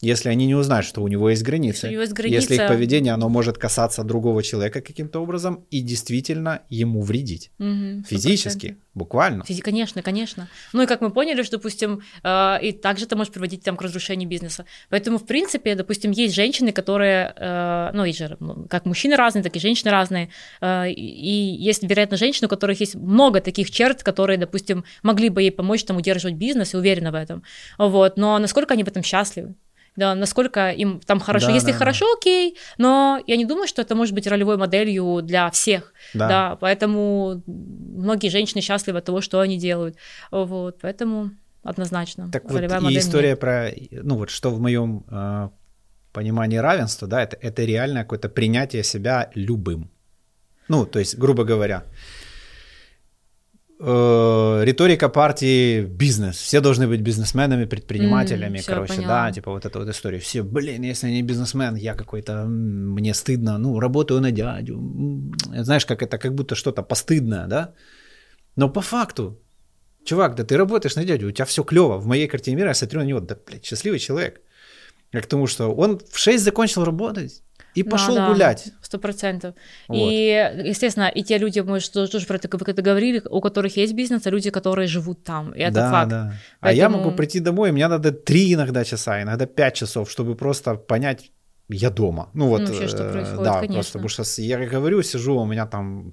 если они не узнают, что у него есть границы. Что у него есть Если граница. их поведение, оно может касаться другого человека каким-то образом и действительно ему вредить. Мгм, Физически, 100%. буквально. Физи- Конечно, конечно. Ну и как мы поняли, что, допустим, э, и также это может приводить там, к разрушению бизнеса. Поэтому, в принципе, допустим, есть женщины, которые, э, ну, есть же, ну, как мужчины разные, так и женщины разные. Э, и и есть, вероятно, женщины, у которых есть много таких черт, которые, допустим, могли бы ей помочь там удерживать бизнес, и уверена в этом. Вот. Но насколько они в этом счастливы? Да, насколько им там хорошо. Да, Если да, да. хорошо, окей, но я не думаю, что это может быть ролевой моделью для всех. Да. Да, поэтому многие женщины счастливы от того, что они делают. Вот, поэтому однозначно. Так вот, и история нет. про, ну вот что в моем э, понимании равенства, да, это, это реальное какое-то принятие себя любым. Ну, то есть, грубо говоря, э, риторика партии бизнес. Все должны быть бизнесменами, предпринимателями, всё, короче, поняла. да, типа вот эта вот история. Все, блин, если я не бизнесмен, я какой-то, мне стыдно, ну, работаю на дядю. Знаешь, как это, как будто что-то постыдное, да? Но по факту, чувак, да ты работаешь на дядю, у тебя все клево. В моей картине мира я смотрю на него, да, блядь, счастливый человек. Я к тому, что он в 6 закончил работать и Да, пошел да, гулять. Сто процентов. Вот. И, естественно, и те люди, мы же тоже про это говорили, у которых есть бизнес, а люди, которые живут там. И это да, факт. да. А я Поэтому- могу прийти домой, и мне надо три иногда часа, иногда пять часов, чтобы просто понять, я дома. Ну вот, Ну, вообще, что э, происходит, да, конечно. просто потому что я говорю, сижу, у меня там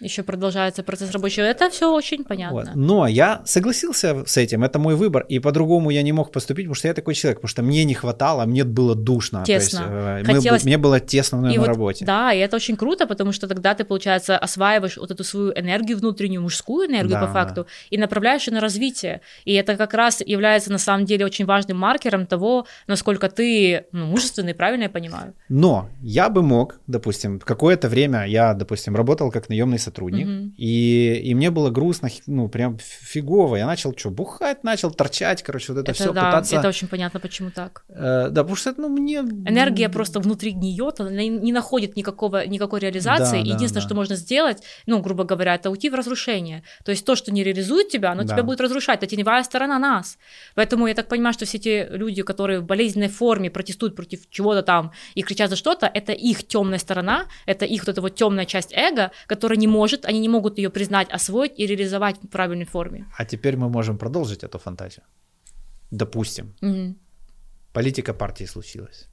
Еще продолжается процесс рабочего. Это все очень понятно. Вот. Но я согласился с этим, это мой выбор, и по-другому я не мог поступить, потому что я такой человек, потому что мне не хватало, мне было душно. Тесно. То есть, э, мы Хотелось- б- мне было тесно на И вот, работе. Да, и это очень круто, потому что тогда ты, получается, осваиваешь вот эту свою энергию внутреннюю, мужскую энергию Да, по факту, и направляешь ее на развитие. И это как раз является на самом деле очень важным маркером того, насколько ты ну, мужественный, правильно я понимаю? Но я бы мог, допустим, какое-то время я, допустим, работал как наемный сотрудник, Мгм. и, и мне было грустно, ну, прям фигово. Я начал что, бухать, начал торчать, короче, вот это, все да, пытаться... это очень понятно, почему так. Э, да, потому что, это, ну, мне... Энергия просто внутри гниет, она не находит никакого, никакой реализации. Да, да, Единственное, да. что можно сделать, ну, грубо говоря, это уйти в разрушение. То есть то, что не реализует тебя, оно Да. тебя будет разрушать. Это теневая сторона нас. Поэтому я так понимаю, что все те люди, которые в болезненной форме протестуют против чего-то там и кричат за что-то, это их темная сторона, это их вот эта вот темная часть эго, которая не может, они не могут ее признать, освоить и реализовать в правильной форме. А теперь мы можем продолжить эту фантазию. Допустим, Мгм. политика партии случилась.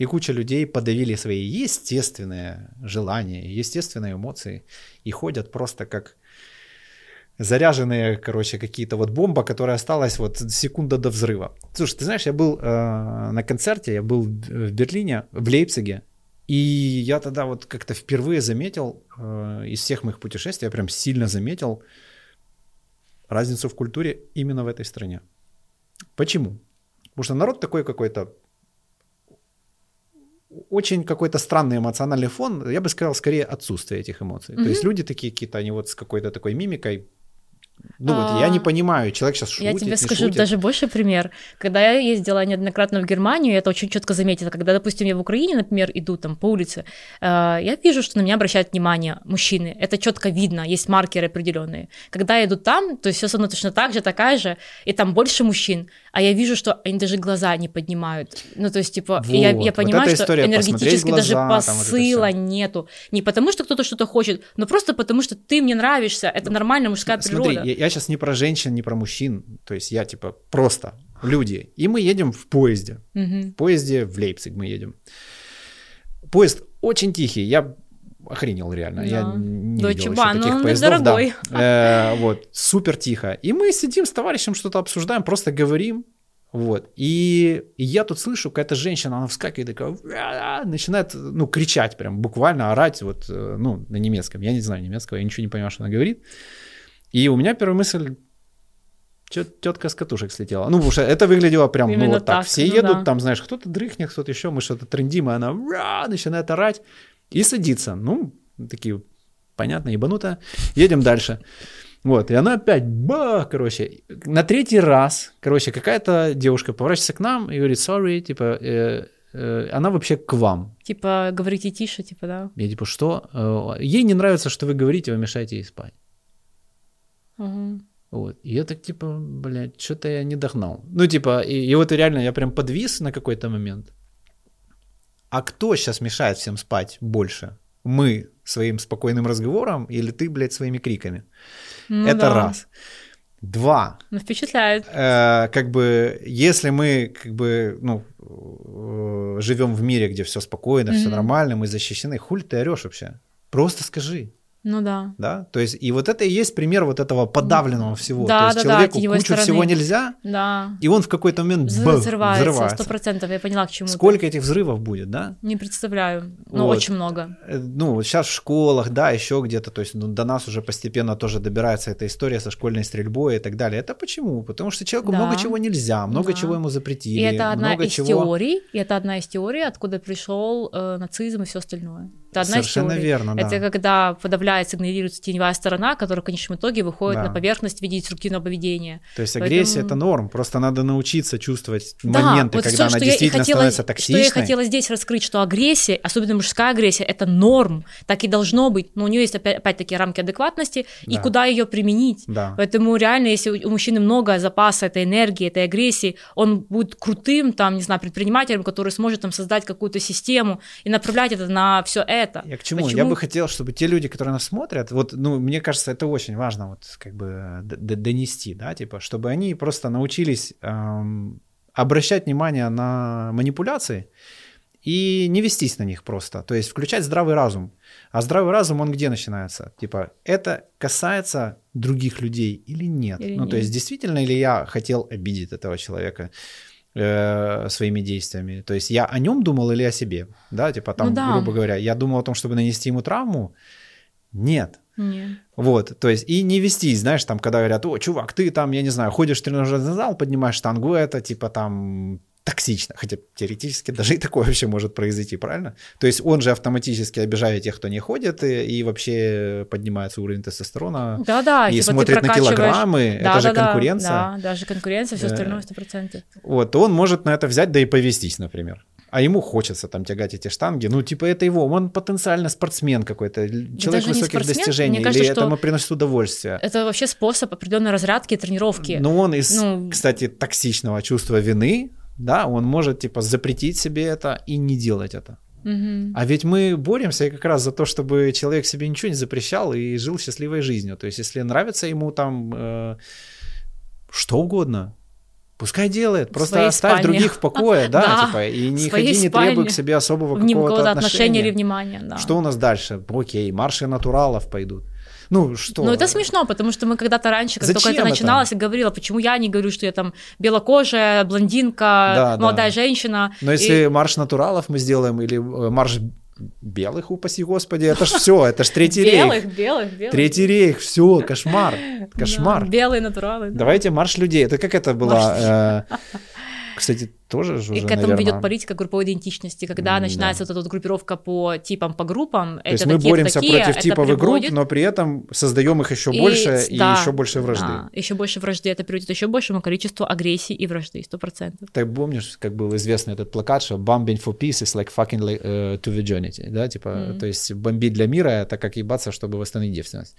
И куча людей подавили свои естественные желания, естественные эмоции и ходят просто как заряженные, короче, какие-то вот бомба, которая осталась вот секунда до взрыва. Слушай, ты знаешь, я был э, на концерте, я был в Берлине, в Лейпциге, и я тогда вот как-то впервые заметил э, из всех моих путешествий, я прям сильно заметил разницу в культуре именно в этой стране. Почему? Потому что народ такой какой-то очень какой-то странный эмоциональный фон, я бы сказал, скорее отсутствие этих эмоций. То есть люди такие какие-то, они вот с какой-то такой мимикой. Ну вот я не А, понимаю, человек сейчас шутит, Я тебе скажу шутит. даже больше пример. Когда я ездила неоднократно в Германию, я это очень четко заметила. Когда, допустим, я в Украине, например, иду там по улице, э, я вижу, что на меня обращают внимание мужчины. Это четко видно, есть маркеры определенные. Когда я иду там, то есть все со мной точно так же, такая же, и там больше мужчин, а я вижу, что они даже глаза не поднимают. Ну, то есть, типа, я, Вот, я вот понимаю, эта что энергетически даже глаза, вот это посыла всё. нету. Не потому, что кто-то что-то хочет, но просто потому, что ты мне нравишься. Это нормальная мужская Смотри, природа. я, я сейчас не про женщин, не про мужчин, то есть я типа просто люди. И мы едем в поезде. Мгм. В поезде в Лейпциг мы едем. Поезд очень тихий, я охренел реально. Я Да. не Deutsche видел еще таких поездов. Да. дорогой. Э, вот, супер тихо. И мы сидим с товарищем, что-то обсуждаем, просто говорим. Вот. И, и я тут слышу, какая-то женщина, она вскакивает такая, «Уа-а-а», начинает, ну, кричать прям, буквально орать, вот, э, ну, на немецком. Я не знаю немецкого, я ничего не понимаю, что она говорит. И у меня первая мысль, тетка с катушек слетела. Ну, потому что это выглядело прям, Именно ну, вот так. так. Все ну, едут, да. там, знаешь, кто-то дрыхнет, кто-то еще, мы что-то трендим, и она ра, начинает орать и садится. Ну, такие, понятно, ебануто. Едем дальше. Вот, и она опять, ба, короче, на третий раз, короче, какая-то девушка поворачивается к нам и говорит, sorry, типа, э, э, она вообще к вам. Типа, говорите тише, типа, да? Я типа, что? Э, ей не нравится, что вы говорите, вы мешаете ей спать. Угу. Вот. И я так, типа, блядь, что-то я не догнал. Ну, типа, и, и вот реально я прям подвис на какой-то момент. А кто сейчас мешает всем спать больше? Мы своим спокойным разговором или ты, блядь, своими криками? Ну, Это да. раз. Два. Ну, впечатляет. Э, как бы, если мы, как бы, ну, э, живем в мире, где все спокойно, mm-hmm. все нормально, мы защищены, хуль ты орешь вообще? Просто скажи. Ну да. Да, то есть, и вот это и есть пример вот этого подавленного всего. Да, то есть, да, человеку да, кучу стороны. всего нельзя, да. и он в какой-то момент бах, взрывается. Сто процентов, я поняла, к чему Сколько этих взрывов будет, да? Не представляю, но вот. очень много. Э, ну, вот сейчас в школах, да, еще где-то, то есть, ну, до нас уже постепенно тоже добирается эта история со школьной стрельбой и так далее. Это почему? Потому что человеку да. много чего нельзя, много да. чего ему запретили. И это одна много из чего... теорий, и это одна из теорий, откуда пришел э, нацизм и все остальное. Это одна Совершенно верно, да. Это когда подавляется, игнорируется теневая сторона, которая в конечном итоге выходит да. на поверхность в виде деструктивного поведения. То есть агрессия Поэтому... это норм, просто надо научиться чувствовать да, моменты, вот когда все, она действительно хотела, становится токсичной. Что я хотела здесь раскрыть, что агрессия, особенно мужская агрессия, это норм, так и должно быть, но у нее есть опять, опять-таки рамки адекватности да. и куда ее применить. Да. Поэтому реально, если у мужчины много запаса этой энергии, этой агрессии, он будет крутым, там, не знаю, предпринимателем, который сможет там создать какую-то систему и направлять это на все это. Я к чему? Почему? Я бы хотел, чтобы те люди, которые нас смотрят, вот, ну, мне кажется, это очень важно, вот, как бы донести, да, типа, чтобы они просто научились эм, обращать внимание на манипуляции и не вестись на них просто, то есть включать здравый разум. А здравый разум, он где начинается? Типа, это касается других людей или нет? Или ну, нет. то есть, действительно ли я хотел обидеть этого человека? Э, своими действиями. То есть я о нем думал или о себе, да, типа там, ну, да. грубо говоря, я думал о том, чтобы нанести ему травму. Нет. Нет. Вот, то есть и не вестись, знаешь, там, когда говорят, о, чувак, ты там, я не знаю, ходишь в тренажерный зал, поднимаешь штангу, это типа там токсично, хотя теоретически даже и такое вообще может произойти, правильно? То есть он же автоматически обижает тех, кто не ходит, и, и вообще поднимается уровень тестостерона, да, да, и типа смотрит на килограммы, да, это да, же да, конкуренция. Да, даже конкуренция, все остальное 100%. Вот, он может на это взять, да и повестись, например. А ему хочется там тягать эти штанги. Ну, типа, это его. Он потенциально спортсмен какой-то, человек высоких достижений. Мне кажется, или это ему приносит удовольствие. Это вообще способ определенной разрядки и тренировки. Ну, он из, ну... кстати, токсичного чувства вины да, он может типа запретить себе это и не делать это. Угу. А ведь мы боремся как раз за то, чтобы человек себе ничего не запрещал и жил счастливой жизнью. То есть, если нравится ему там э, что угодно, пускай делает. Просто оставь спальне. других в покое, да, [laughs] да, типа, и не ходи, не требуй к себе особого какого-то отношения. отношения или внимания, да. Что у нас дальше? Окей, марши натуралов пойдут. Ну, что? Ну, это смешно, потому что мы когда-то раньше, как Зачем только это начиналось, это? говорила, почему я не говорю, что я там белокожая, блондинка, да, молодая да. женщина. Но если и... марш натуралов мы сделаем или э, марш белых, упаси господи, это ж все, это ж третий рейх. Белых, белых, белых. Третий рейх, все, кошмар, кошмар. белые натуралы. Давайте марш людей. Это как это было? Э, кстати, тоже же И уже, к этому наверное... ведет политика групповой идентичности, когда да. начинается вот эта вот группировка по типам, по группам. То есть мы такие, боремся такие, против типовых приводит... групп, но при этом создаем их еще и, больше и да, еще больше вражды. Да, еще больше вражды. Это приводит еще большему количеству агрессии и вражды, сто процентов. Ты помнишь, как был известный этот плакат, что bombing for peace is like fucking uh, to virginity, да, типа, mm. то есть бомбить для мира это как ебаться, чтобы восстановить девственность.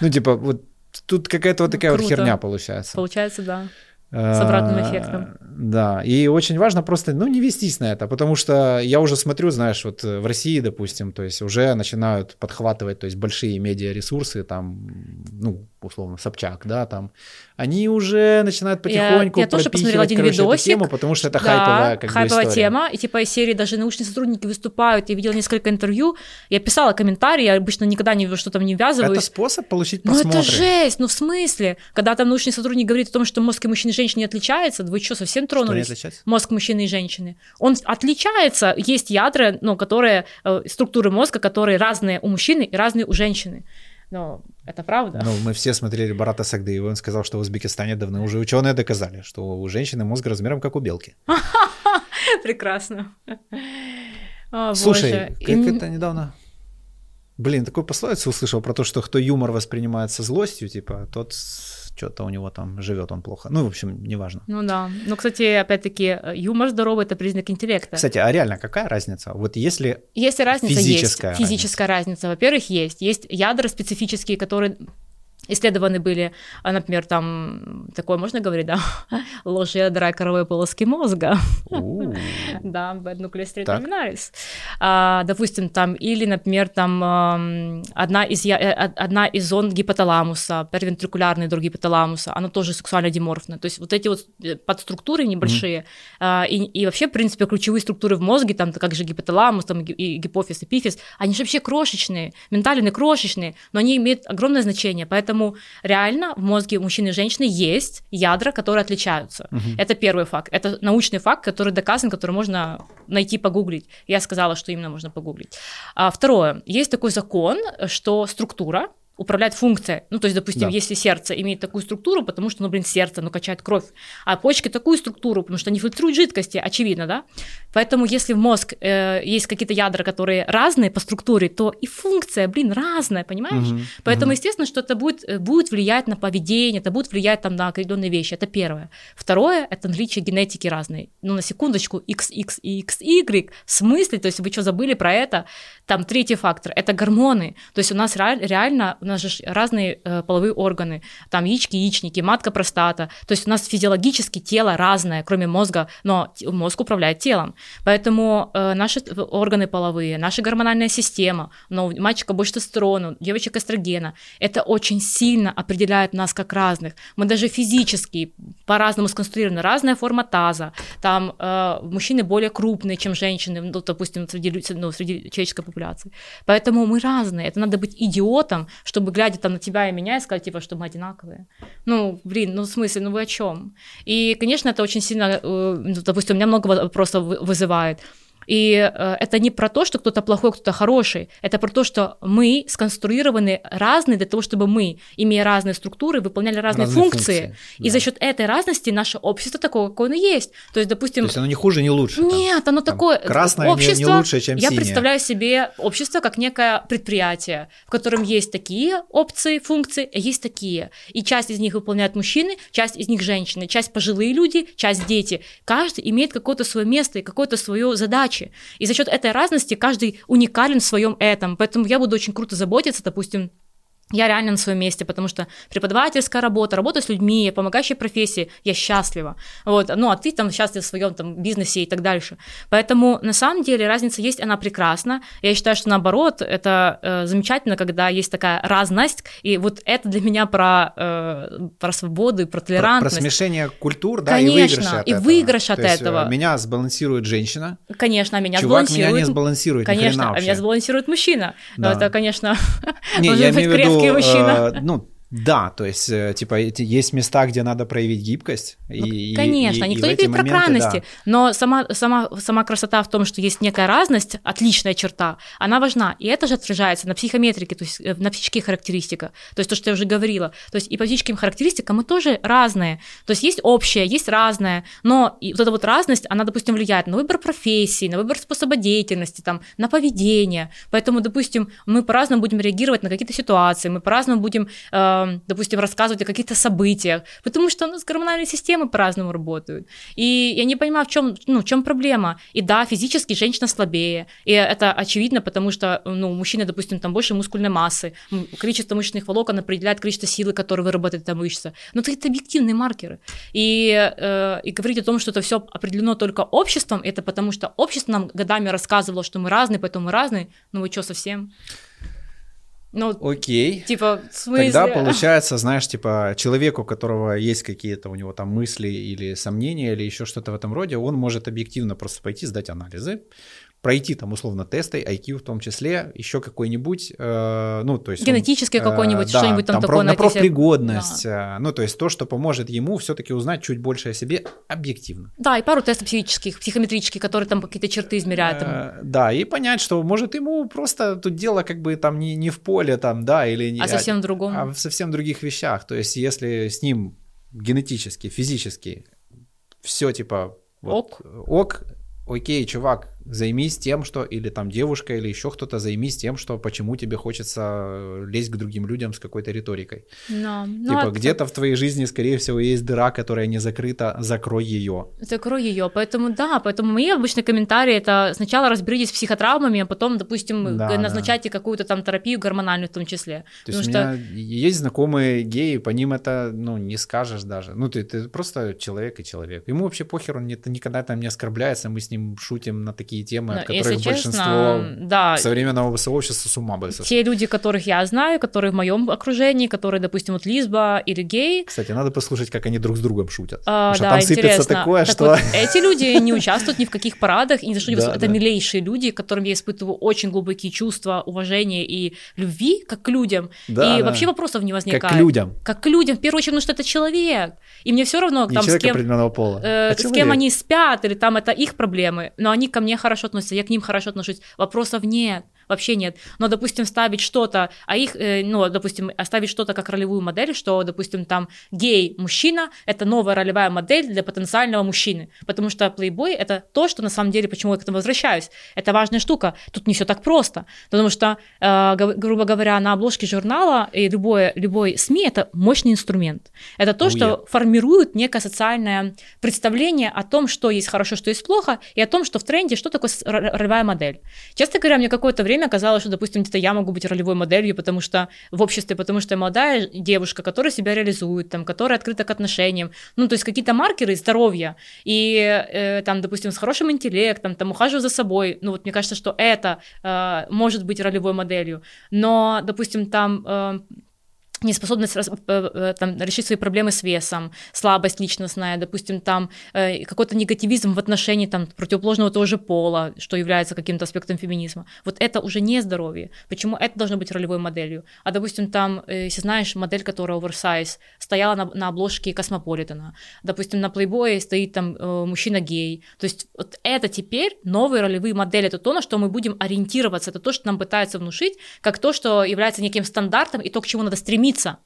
Ну, типа, вот тут какая-то вот такая Круто. вот херня получается. Получается, да. С обратным эффектом. Да, и очень важно просто, ну, не вестись на это, потому что я уже смотрю, знаешь, вот в России, допустим, то есть уже начинают подхватывать, то есть большие медиаресурсы, там, ну, условно, Собчак, да, там, они уже начинают потихоньку я, я тоже посмотрела один короче, видосик, тему, потому что это да, хайповая как хайповая бы, история. тема, и типа из серии даже научные сотрудники выступают, я видела несколько интервью, я писала комментарии, я обычно никогда не что там не ввязываюсь. Это способ получить просмотры. Ну это жесть, ну в смысле? Когда там научный сотрудник говорит о том, что мозг и мужчины и женщины не отличается, вы что, совсем тронулись? Что не отличается? Мозг мужчины и женщины. Он отличается, есть ядра, ну, которые, э, структуры мозга, которые разные у мужчины и разные у женщины. Но это правда. Ну, мы все смотрели Барата Сагдыева, он сказал, что в Узбекистане давно уже ученые доказали, что у женщины мозг размером как у белки. [laughs] Прекрасно. Слушай, как это недавно... Блин, такой пословицу услышал про то, что кто юмор воспринимает со злостью, типа, тот что-то у него там живет он плохо. Ну, в общем, неважно. Ну да. Ну, кстати, опять-таки, юмор здоровый это признак интеллекта. Кстати, а реально какая разница? Вот если. Если разница физическая есть, физическая разница, во-первых, есть. Есть ядра специфические, которые исследованы были, а, например, там, такое можно говорить, да, [laughs] ложь ядра коровой полоски мозга, [laughs] да, nucleus terminalis, а, допустим, там, или, например, там, одна из, э, одна из зон гипоталамуса, первентрикулярный друг гипоталамуса, она тоже сексуально диморфна, то есть вот эти вот э, подструктуры небольшие, mm-hmm. и, и вообще, в принципе, ключевые структуры в мозге, там, как же гипоталамус, там, и гипофиз, эпифиз, они же вообще крошечные, ментальные крошечные, но они имеют огромное значение, поэтому Поэтому реально в мозге мужчины и женщины есть ядра, которые отличаются. Угу. Это первый факт. Это научный факт, который доказан, который можно найти, погуглить. Я сказала, что именно можно погуглить. А, второе. Есть такой закон, что структура управлять функцией. Ну, то есть, допустим, да. если сердце имеет такую структуру, потому что, ну, блин, сердце, ну, качает кровь, а почки такую структуру, потому что они фильтруют жидкости, очевидно, да? Поэтому если в мозг э, есть какие-то ядра, которые разные по структуре, то и функция, блин, разная, понимаешь? Угу. Поэтому, угу. естественно, что это будет, э, будет влиять на поведение, это будет влиять там на определенные вещи, это первое. Второе, это наличие генетики разной. Ну, на секундочку, XX и XY, в смысле, то есть вы что, забыли про это? Там третий фактор, это гормоны, то есть у нас реально у нас же разные э, половые органы, там яички, яичники, матка, простата, то есть у нас физиологически тело разное, кроме мозга, но мозг управляет телом, поэтому э, наши органы половые, наша гормональная система, но у мальчика больше тестостерона, девочек эстрогена, это очень сильно определяет нас как разных, мы даже физически по-разному сконструированы, разная форма таза, там э, мужчины более крупные, чем женщины, ну, допустим, среди, ну, среди человеческой популяции, поэтому мы разные, это надо быть идиотом, чтобы глядя там на тебя и меня и сказать, типа, что мы одинаковые. Ну, блин, ну в смысле, ну вы о чем? И, конечно, это очень сильно, э, ну, допустим, у меня много вопросов вызывает. И э, это не про то, что кто-то плохой, кто-то хороший. Это про то, что мы сконструированы разные для того, чтобы мы, имея разные структуры, выполняли разные, разные функции. функции да. И за счет этой разности наше общество такое, какое оно есть. То есть, допустим... То есть оно не хуже, не лучше. Нет, там, оно там такое... Красное общество, не, не лучше, чем Я синее. представляю себе общество как некое предприятие, в котором есть такие опции, функции, а есть такие. И часть из них выполняют мужчины, часть из них женщины, часть пожилые люди, часть дети. Каждый имеет какое-то свое место и какое-то свою задачу задачи. И за счет этой разности каждый уникален в своем этом. Поэтому я буду очень круто заботиться, допустим, я реально на своем месте, потому что преподавательская работа, работа с людьми, помогающая профессии, я счастлива. Вот, ну, а ты там счастлив в своем там бизнесе и так дальше. Поэтому на самом деле разница есть, она прекрасна. Я считаю, что наоборот, это э, замечательно, когда есть такая разность, и вот это для меня про, э, про свободу и про толерантность. Про, про смешение культур, да, Конечно, и выигрыш от и этого. выигрыш от То есть, этого. Э, меня сбалансирует женщина. Конечно, меня Чувак сбалансирует. меня не сбалансирует, Конечно, а меня сбалансирует мужчина. Да. Это, конечно, не, [laughs] я имею в виду, мужчина. Э, ну, да, то есть, э, типа, есть места, где надо проявить гибкость. Ну, и, конечно, и, никто и не говорит про крайности, да. но сама, сама, сама красота в том, что есть некая разность, отличная черта, она важна. И это же отражается на психометрике, то есть э, на психических характеристиках. То есть то, что я уже говорила. То есть и по психическим характеристикам мы тоже разные. То есть есть общее, есть разное, но и вот эта вот разность, она, допустим, влияет на выбор профессии, на выбор способа деятельности, там, на поведение. Поэтому, допустим, мы по-разному будем реагировать на какие-то ситуации, мы по-разному будем э, допустим, рассказывать о каких-то событиях, потому что у нас гормональные системы по-разному работают. И я не понимаю, в чем, ну, в чем проблема. И да, физически женщина слабее, и это очевидно, потому что, ну, у мужчины, допустим, там больше мускульной массы, количество мышечных волокон определяет количество силы, которое выработает эта мышца. Но это объективные маркеры. И, э, и говорить о том, что это все определено только обществом, это потому что общество нам годами рассказывало, что мы разные, поэтому мы разные. Ну вы что, совсем? Ну, Окей. Типа, в смысле? Тогда получается, знаешь, типа, человеку, у которого есть какие-то у него там мысли или сомнения или еще что-то в этом роде, он может объективно просто пойти сдать анализы, пройти там условно тесты, IQ в том числе, еще какой-нибудь, э, ну то есть генетический он, какой-нибудь, э, что-нибудь там, там такое про, на профпригодность, да. Э, ну то есть то, что поможет ему все-таки узнать чуть больше о себе объективно. Да, и пару тестов психических, психометрических, которые там какие-то черты измеряют. Э, да, и понять, что может ему просто тут дело как бы там не, не в поле там, да, или не... А совсем в другом. А в совсем других вещах. То есть если с ним генетически, физически все типа вот, ок. ок, окей, чувак, займись тем, что, или там девушка, или еще кто-то, займись тем, что почему тебе хочется э, лезть к другим людям с какой-то риторикой. No. Ну, типа, ну, где-то в твоей жизни, скорее всего, есть дыра, которая не закрыта, закрой ее. Закрой ее. Поэтому да, поэтому мои обычные комментарии это сначала разберитесь с психотравмами, а потом, допустим, да, назначайте да. какую-то там терапию гормональную в том числе. То есть что... у меня есть знакомые геи, по ним это, ну, не скажешь даже. Ну, ты, ты просто человек и человек. Ему вообще похер, он никогда там не оскорбляется, мы с ним шутим на такие темы, Но, от которых честно, большинство да, современного сообщества с ума бы сошли. Те люди, которых я знаю, которые в моем окружении, которые, допустим, вот лизба или гей. Кстати, надо послушать, как они друг с другом шутят. А, да, там интересно. сыпется такое, так что... Вот, эти люди не участвуют ни в каких парадах, ни за что не да, Это да. милейшие люди, которым я испытываю очень глубокие чувства, уважения и любви, как к людям. Да, и да. вообще вопросов не возникает. Как к людям. Как к людям. В первую очередь, потому что это человек. И мне все равно, там, с кем, пола, э, а с кем они спят, или там это их проблемы, но они ко мне хорошо относятся, я к ним хорошо отношусь. Вопросов нет вообще нет. Но, допустим, ставить что-то, а их, э, ну, допустим, оставить что-то как ролевую модель, что, допустим, там гей-мужчина — это новая ролевая модель для потенциального мужчины, потому что плейбой — это то, что на самом деле, почему я к этому возвращаюсь, это важная штука. Тут не все так просто, потому что, э, грубо говоря, на обложке журнала и любое, любой СМИ — это мощный инструмент. Это то, oh, что yeah. формирует некое социальное представление о том, что есть хорошо, что есть плохо, и о том, что в тренде, что такое ролевая модель. Честно говоря, мне какое-то время время казалось, что, допустим, где-то я могу быть ролевой моделью, потому что в обществе, потому что я молодая девушка, которая себя реализует, там, которая открыта к отношениям, ну, то есть какие-то маркеры здоровья, и э, там, допустим, с хорошим интеллектом, там, ухаживаю за собой, ну, вот мне кажется, что это э, может быть ролевой моделью, но, допустим, там э, неспособность э, э, там, решить свои проблемы с весом, слабость личностная, допустим, там э, какой-то негативизм в отношении там, противоположного того же пола, что является каким-то аспектом феминизма. Вот это уже не здоровье. Почему это должно быть ролевой моделью? А, допустим, там, если знаешь, модель, которая оверсайз, стояла на, на обложке Космополитена, допустим, на плейбое стоит там мужчина-гей. То есть вот это теперь новые ролевые модели, это то, на что мы будем ориентироваться, это то, что нам пытаются внушить, как то, что является неким стандартом и то, к чему надо стремиться стремиться.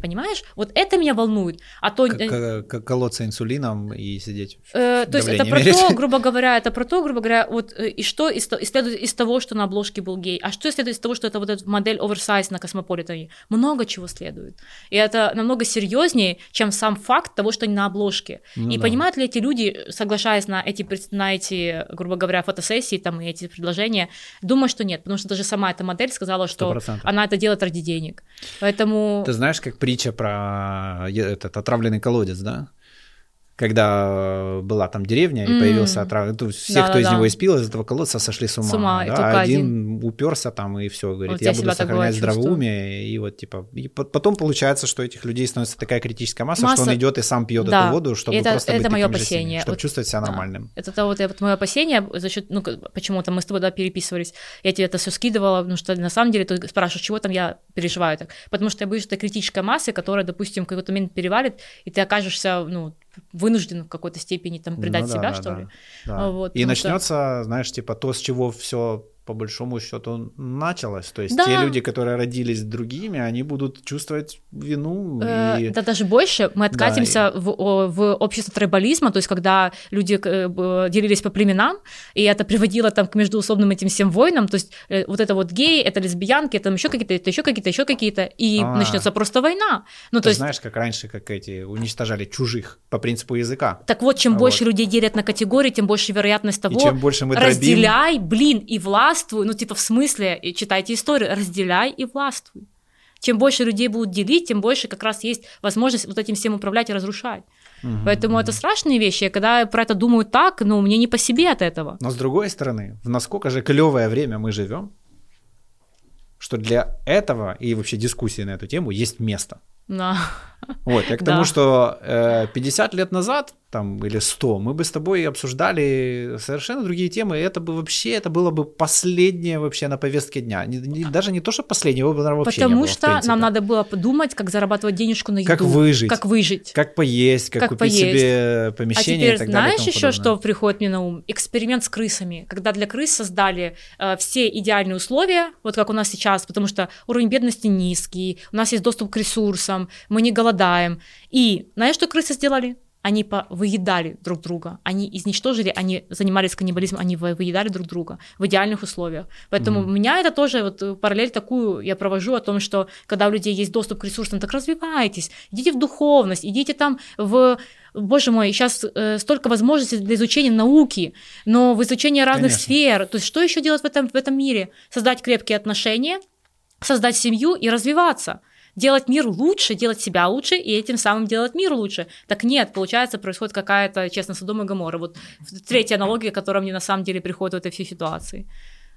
Понимаешь? Вот это меня волнует. А то... Как колоться инсулином и сидеть. Э, то есть это про мерить. то, грубо говоря, это про то, грубо говоря, вот э, и что из, следует из того, что на обложке был гей, а что следует из того, что это вот эта модель оверсайз на космополитене. Много чего следует. И это намного серьезнее, чем сам факт того, что они на обложке. Ну, и да. понимают ли эти люди, соглашаясь на эти, на эти, грубо говоря, фотосессии там, и эти предложения, думаю, что нет, потому что даже сама эта модель сказала, что 100%. она это делает ради денег. Поэтому... Ты знаешь, как притча про этот отравленный колодец, да? Когда была там деревня и mm. появился отрав... все, да, кто да, из да. него испил, из этого колодца сошли с ума. С ума да? один, один уперся там и все, говорит, вот я буду сохранять здравоумие. И вот типа, и потом получается, что этих людей становится такая критическая масса, масса... что он идет и сам пьет да. эту воду, чтобы это, просто это быть мое опасение. чтобы вот, чувствовать себя да. нормальным. Это, это вот, вот мое опасение за счет, ну почему-то мы с тобой да, переписывались, я тебе это все скидывала, потому что на самом деле ты спрашиваешь, чего там я переживаю так, потому что я боюсь, что это критическая масса, которая, допустим, в какой-то момент перевалит, и ты окажешься, ну вынужден в какой-то степени там предать ну, да, себя, да, что да, ли. Да. Вот, и начнется, что... знаешь, типа то, с чего все по большому счету началось. То есть да. те люди, которые родились другими, они будут чувствовать вину. Э, и... Да даже больше. Мы откатимся да, и... в, в общество трибализма, то есть когда люди э, делились по племенам, и это приводило там к междуусобным этим всем войнам, то есть э, вот это вот геи, это лесбиянки, это еще какие-то, это еще какие-то, еще какие-то, и а, начнется просто война. Ну, Ты то есть... знаешь, как раньше, как эти уничтожали чужих по принципу языка. Так вот, чем а больше вот. людей делят на категории, тем больше вероятность того, и чем больше мы разделяй, дробим... блин, и власть властвуй, ну типа в смысле, читайте историю, разделяй и властвуй. Чем больше людей будут делить, тем больше как раз есть возможность вот этим всем управлять и разрушать. Угу, Поэтому это страшные вещи. И когда про это думаю так, ну, мне не по себе от этого. Но с другой стороны, в насколько же клевое время мы живем, что для этого и вообще дискуссии на эту тему есть место. Да. Вот, я к тому, да. что э, 50 лет назад там, или 100, мы бы с тобой обсуждали совершенно другие темы, и это бы вообще, это было бы последнее вообще на повестке дня. Не, не, даже не то, что последнее, его бы, наверное, вообще Потому не было, что нам надо было подумать, как зарабатывать денежку на еду. Как выжить. Как выжить. Как поесть, как, как купить поесть. себе помещение а теперь и так далее. знаешь еще, что приходит мне на ум? Эксперимент с крысами. Когда для крыс создали э, все идеальные условия, вот как у нас сейчас, потому что уровень бедности низкий, у нас есть доступ к ресурсам, мы не голодаем. И знаешь, что крысы сделали? они выедали друг друга, они изничтожили, они занимались каннибализмом, они выедали друг друга в идеальных условиях. Поэтому mm-hmm. у меня это тоже вот э, параллель такую я провожу о том, что когда у людей есть доступ к ресурсам, так развивайтесь, идите в духовность, идите там в Боже мой, сейчас э, столько возможностей для изучения науки, но в изучении разных Конечно. сфер. То есть что еще делать в этом, в этом мире? Создать крепкие отношения, создать семью и развиваться делать мир лучше, делать себя лучше и этим самым делать мир лучше. Так нет, получается, происходит какая-то, честно, Содом и Гоморра. Вот третья аналогия, которая мне на самом деле приходит в этой всей ситуации.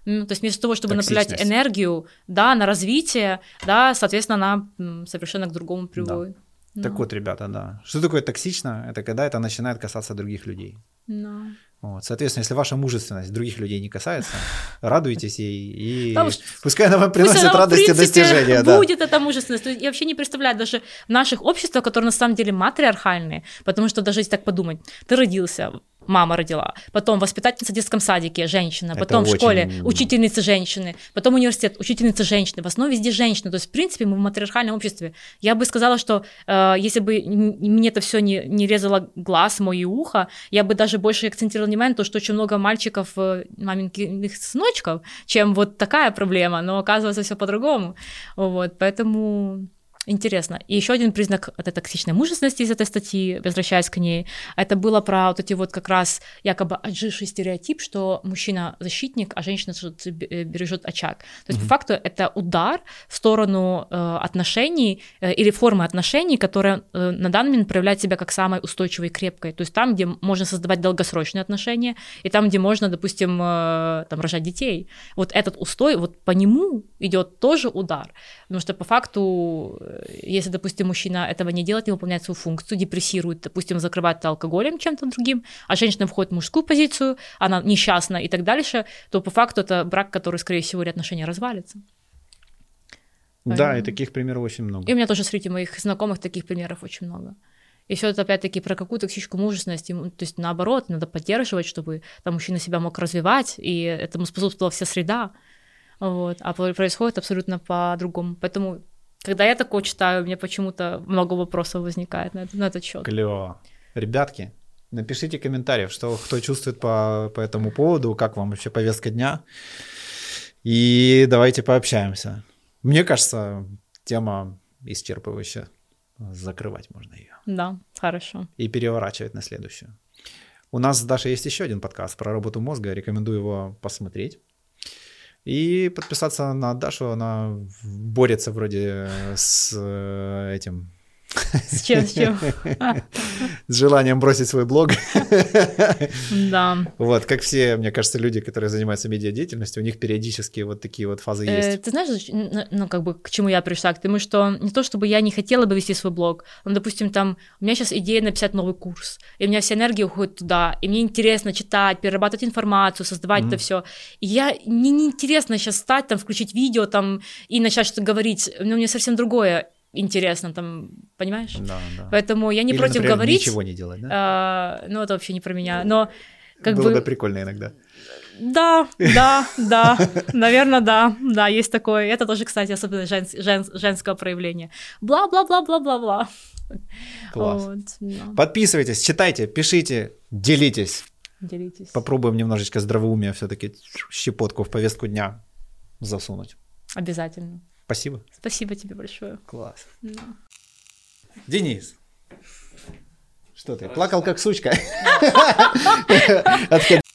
Ну, то есть вместо того, чтобы направлять энергию, да, на развитие, да, соответственно, она совершенно к другому приводит. Да. Ну. Так вот, ребята, да. Что такое токсично? Это когда это начинает касаться других людей. No. Вот. Соответственно, если ваша мужественность других людей не касается, [laughs] радуйтесь ей, и Потому пускай она вам приносит она, радость и достижения. Будет да. эта мужественность. Я вообще не представляю даже в наших обществах, которые на самом деле матриархальные, потому что даже если так подумать, ты родился, мама родила, потом воспитательница в детском садике, женщина, потом Это в школе очень... учительница женщины, потом университет, учительница женщины, в основном везде женщины, то есть, в принципе, мы в матриархальном обществе. Я бы сказала, что э, если бы мне это все не, не резало глаз мой и ухо, я бы даже больше акцентировала внимание на то, что очень много мальчиков, э, маменьких сыночков, чем вот такая проблема, но оказывается все по-другому. Вот, поэтому Интересно. И еще один признак этой токсичной мужественности из этой статьи, возвращаясь к ней, это было про вот эти вот как раз якобы отживший стереотип, что мужчина защитник, а женщина бережет очаг. То есть mm-hmm. по факту это удар в сторону э, отношений э, или формы отношений, которая э, на данный момент проявляет себя как самой устойчивой и крепкой. То есть там, где можно создавать долгосрочные отношения, и там, где можно, допустим, э, там рожать детей. Вот этот устой, вот по нему идет тоже удар. Потому что по факту если, допустим, мужчина этого не делает, не выполняет свою функцию, депрессирует, допустим, закрывает алкоголем чем-то другим, а женщина входит в мужскую позицию, она несчастна и так дальше, то по факту это брак, который, скорее всего, или отношения развалится. Да, Поэтому... и таких примеров очень много. И у меня тоже среди моих знакомых таких примеров очень много. И все это опять-таки про какую-то токсическую мужественность. То есть наоборот, надо поддерживать, чтобы там мужчина себя мог развивать, и этому способствовала вся среда. Вот. А происходит абсолютно по-другому. Поэтому когда я такое читаю, у меня почему-то много вопросов возникает на, на этот счет. Клево. Ребятки, напишите комментариев, что кто чувствует по, по этому поводу, как вам вообще повестка дня. И давайте пообщаемся. Мне кажется, тема исчерпывающая. Закрывать можно ее. Да, хорошо. И переворачивать на следующую. У нас с Дашей есть еще один подкаст про работу мозга. Рекомендую его посмотреть. И подписаться на Дашу, она борется вроде с э, этим с чем, с чем? [laughs] С желанием бросить свой блог. [laughs] Да. Вот, как все, мне кажется, люди, которые занимаются медиадеятельностью, у них периодически вот такие вот фазы э, есть. Ты знаешь, ну, как бы, к чему я пришла? К тому, что не то, чтобы я не хотела бы вести свой блог, но, допустим, там, у меня сейчас идея написать новый курс, и у меня вся энергия уходит туда, и мне интересно читать, перерабатывать информацию, создавать это все. И я, мне неинтересно сейчас стать, там, включить видео, там, и начать что-то говорить, но мне совсем другое интересно, там, понимаешь? Да, да. Поэтому я не Или, против например, говорить. ничего не делать, да? А, ну, это вообще не про меня. Но как Было бы... бы прикольно иногда. Да, да, да, наверное, да, да, есть такое. Это тоже, кстати, особенно жен, жен, женского проявления. Бла-бла-бла-бла-бла-бла. Класс. Вот, да. Подписывайтесь, читайте, пишите, делитесь. Делитесь. Попробуем немножечко здравоумия все-таки щепотку в повестку дня засунуть. Обязательно. Спасибо. Спасибо тебе большое. Класс. Да. Денис. Что ты, плакал как сучка? [laughs]